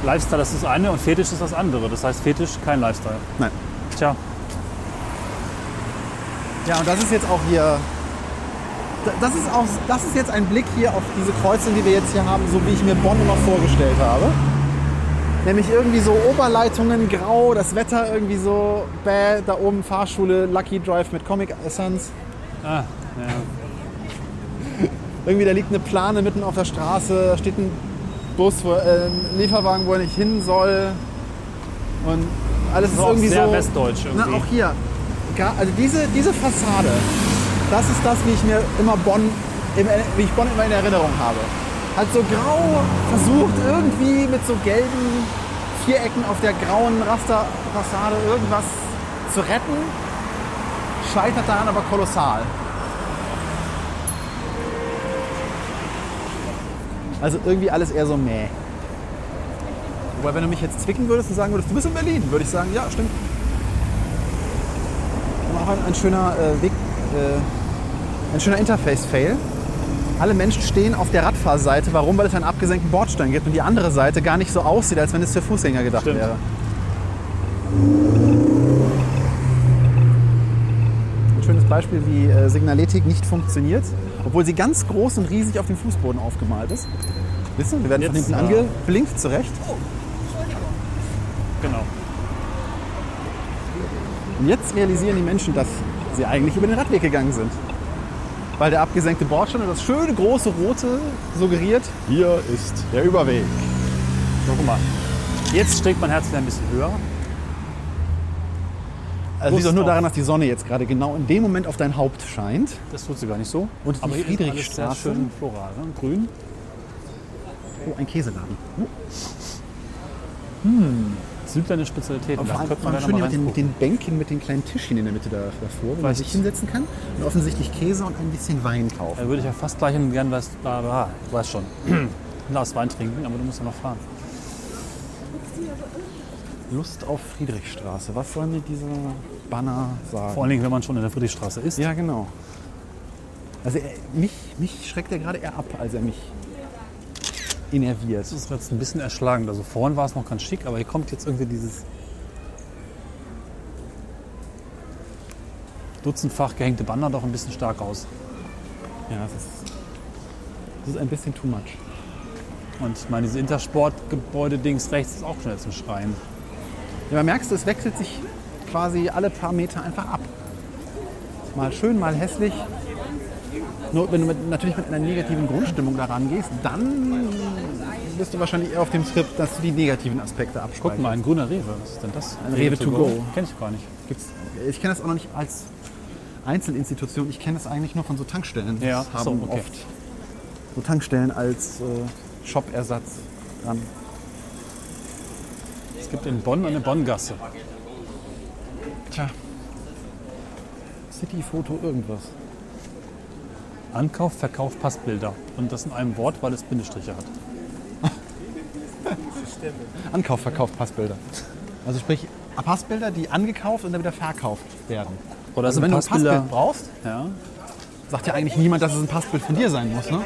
Lifestyle das ist das eine und Fetisch ist das andere. Das heißt Fetisch kein Lifestyle. Nein. Tja, Ja, und das ist jetzt auch hier. da- Das ist, auch, das ist jetzt ein Blick hier auf diese Kreuzung, die wir jetzt hier haben, so wie ich mir Bonn immer vorgestellt habe. Nämlich irgendwie so Oberleitungen, grau, das Wetter irgendwie so, bäh, da oben Fahrschule, Lucky Drive mit Comic Sans. ah, ja. Irgendwie da liegt eine Plane mitten auf der Straße, da steht ein Bus, wo, äh, ein Lieferwagen, wo er nicht hin soll. Und alles ist So auch irgendwie sehr so. westdeutsch Na, irgendwie. auch hier. Also diese, diese Fassade Das ist das, wie ich mir immer Bonn, wie ich Bonn immer in Erinnerung habe. Halt so grau versucht irgendwie mit so gelben Vierecken auf der grauen Rasterfassade irgendwas zu retten, scheitert daran aber kolossal. Also irgendwie alles eher so mäh. Wobei, wenn du mich jetzt zwicken würdest und sagen würdest, du bist in Berlin, würde ich sagen, ja, stimmt. Auch ein, ein schöner äh, Weg, äh, ein schöner Interface-Fail. Alle Menschen stehen auf der Radfahrseite. Warum? Weil es einen abgesenkten Bordstein gibt und die andere Seite gar nicht so aussieht, als wenn es für Fußgänger gedacht Stimmt. wäre. Ein schönes Beispiel, wie äh, Signaletik nicht funktioniert, obwohl sie ganz groß und riesig auf dem Fußboden aufgemalt ist. Wisst ihr, wir werden von Jetzt, hinten ja. angeblinkt, zurecht. Genau. Und jetzt realisieren die Menschen, dass sie eigentlich über den Radweg gegangen sind. Weil der abgesenkte Bordstein und das schöne große rote suggeriert, hier ist der Überweg. So, guck mal. Jetzt streckt mein Herz wieder ein bisschen höher. Also liegt doch nur daran, dass die Sonne jetzt gerade genau in dem Moment auf dein Haupt scheint. Das tut sie gar nicht so. Und die Aber ist alles sehr Friedrichstraße. schön floral. Ne? Grün. Oh, ein Käseladen. Südländische Spezialitäten. Aber vor allem, schön mal mit den, den Bänken, mit den kleinen Tischchen in der Mitte da, davor, wo man sich hinsetzen kann und offensichtlich Käse und ein bisschen Wein kaufen. Da würde ich ja fast gleich ein gern was, ah, du weißt schon, ein Glas Wein trinken, aber du musst ja noch fahren. Lust auf Friedrichstraße. Was soll mir dieser Banner sagen? Vor allen Dingen, wenn man schon in der Friedrichstraße ist. Ja, genau. Also er, mich, mich schreckt er gerade eher ab, als er mich innerviert. Das ist jetzt ein bisschen erschlagend. Also vorhin war es noch ganz schick, aber hier kommt jetzt irgendwie dieses dutzendfach gehängte Banner doch ein bisschen stark raus. Ja, es ist, das ist ein bisschen too much. Und ich meine, diese Intersport-Gebäude-Dings rechts ist auch schnell zum Schreien. Ja, man merkst, es wechselt sich quasi alle paar Meter einfach ab. Mal schön, mal hässlich. Nur wenn du mit, natürlich mit einer negativen Grundstimmung daran gehst, dann bist du wahrscheinlich eher auf dem Trip, dass du die negativen Aspekte Guck abspeicherst. mal, ein grüner Rewe. Was ist denn das? Ein Rewe to go. Kenn ich gar nicht. Gibt's, ich kenne das auch noch nicht als Einzelinstitution. Ich kenne das eigentlich nur von so Tankstellen. Ja, Das so, haben okay. oft so Tankstellen als äh, Shop-Ersatz dran. Es gibt in Bonn eine Bonngasse. Tja. City-Foto irgendwas. Ankauf, Verkauf, Passbilder. Und das in einem Wort, weil es Bindestriche hat. Ankauf, Verkauf, Passbilder. Also sprich, Passbilder, die angekauft und dann wieder verkauft werden. Oder Also wenn du ein Passbilder- Passbild brauchst, Ja. sagt ja eigentlich niemand, dass es ein Passbild von dir sein muss. Ne?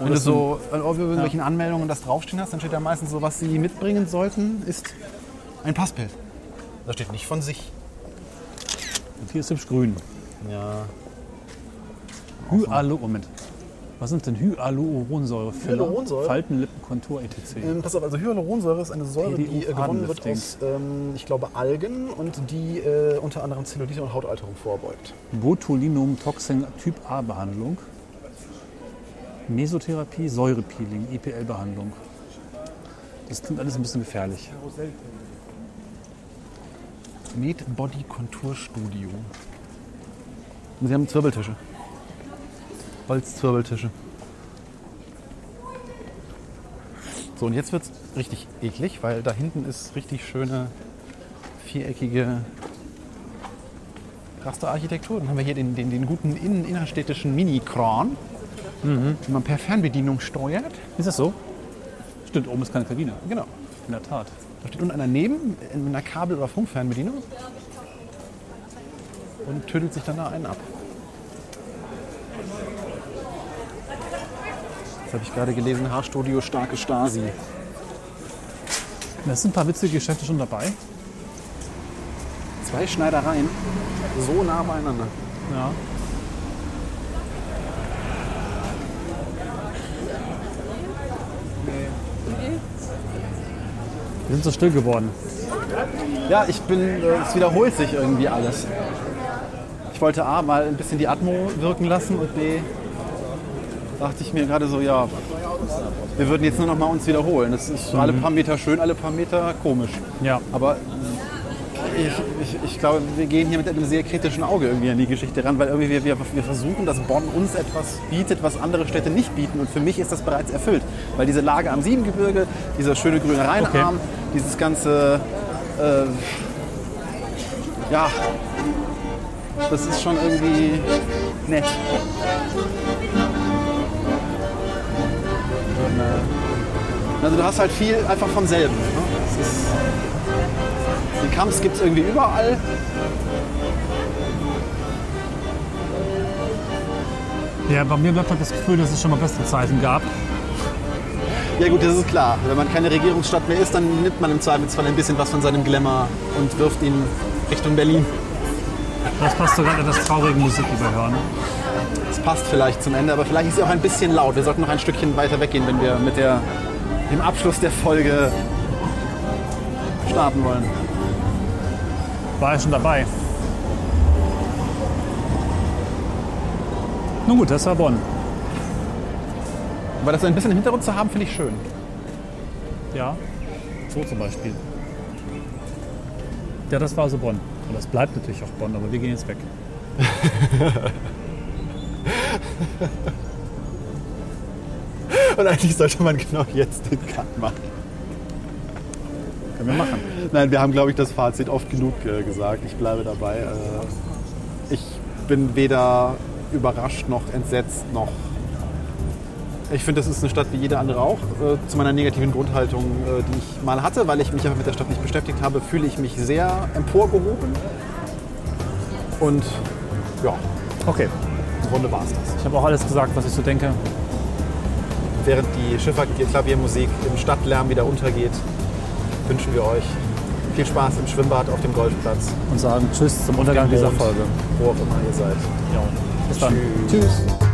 Wenn du so auf irgendwelchen Anmeldungen das draufstehen hast, dann steht da meistens so, was sie mitbringen sollten, ist ein Passbild. Da steht nicht von sich. Und hier ist hübsch grün. Ja. Hyalu Moment. Was sind denn Hyaluronsäure? Hyaluronsäure? Falten, Lippen, Kontur, etc. Ähm, pass auf, also Hyaluronsäure ist eine Säure, die äh, gewonnen wird aus, ähm, ich glaube, Algen und die äh, unter anderem Zellulite und Hautalterung vorbeugt. Botulinum Toxin Typ A Behandlung. Mesotherapie, Säurepeeling, EPL-Behandlung. Das klingt alles ein bisschen gefährlich. Med Body Kontur Studio. Und sie haben Zwirbeltische. Holzzwirbeltische. So, und jetzt wird es richtig eklig, weil da hinten ist richtig schöne viereckige Rasterarchitektur. Dann haben wir hier den, den, den guten innen, innerstädtischen Mini-Kran, den man per Fernbedienung steuert. Ist das so? Stimmt, oben ist keine Kabine. Genau. In der Tat. Da steht unten einer neben in einer Kabel- oder Funkfernbedienung und tödelt sich dann da einen ab. Habe ich gerade gelesen, Haarstudio Starke Stasi. Da sind ein paar witzige Geschäfte schon dabei. Zwei Schneidereien, so nah beieinander. Ja. Wir sind so still geworden. Ja, ich bin, äh, es wiederholt sich irgendwie alles. Ich wollte A, mal ein bisschen die Atmo wirken lassen und B, dachte ich mir gerade so, ja, wir würden jetzt nur noch mal uns wiederholen. Das ist alle paar Meter schön, alle paar Meter komisch. Ja. Aber ich, ich, ich glaube, wir gehen hier mit einem sehr kritischen Auge irgendwie an die Geschichte ran, weil irgendwie wir, wir, wir versuchen, dass Bonn uns etwas bietet, was andere Städte nicht bieten. Und für mich ist das bereits erfüllt. Weil diese Lage am Siebengebirge, dieser schöne grüne Rheinarm, dieses ganze, äh, ja, das ist schon irgendwie nett. Und, äh, also du hast halt viel einfach vom selben. Ne? Ist, die Camps gibt es irgendwie überall. Ja, bei mir bleibt halt das Gefühl, dass es schon mal bessere Zeiten gab. Ja gut, das ist klar. Wenn man keine Regierungsstadt mehr ist, dann nimmt man im Zweifelsfall ein bisschen was von seinem Glamour und wirft ihn Richtung Berlin. Das passt sogar in das traurige Musik, die wir hören. Passt vielleicht zum Ende, aber vielleicht ist sie auch ein bisschen laut. Wir sollten noch ein Stückchen weiter weggehen, wenn wir mit der, dem Abschluss der Folge starten wollen. War ja schon dabei. Nun gut, das war Bonn. Aber das ein bisschen im Hintergrund zu haben, finde ich schön. Ja, so zum Beispiel. Ja, das war so Bonn. Und das bleibt natürlich auch Bonn, aber wir gehen jetzt weg. Und eigentlich sollte man genau jetzt den Cut machen. Können wir machen. Nein, wir haben, glaube ich, das Fazit oft genug äh, gesagt. Ich bleibe dabei. Äh, ich bin weder überrascht noch entsetzt noch. Ich finde, das ist eine Stadt wie jede andere auch. Äh, zu meiner negativen Grundhaltung, äh, die ich mal hatte, weil ich mich einfach mit der Stadt nicht beschäftigt habe, fühle ich mich sehr emporgehoben. Und ja, Okay, im Grunde war es das. ich habe auch alles gesagt, was ich so denke. Während die Schifferklaviermusik im Stadtlärm wieder untergeht, wünschen wir euch viel Spaß im Schwimmbad auf dem Golfplatz. Und sagen Tschüss zum Untergang dieser Folge. Wo auch immer ihr seid. Ja. Bis dann. Tschüss. Tschüss.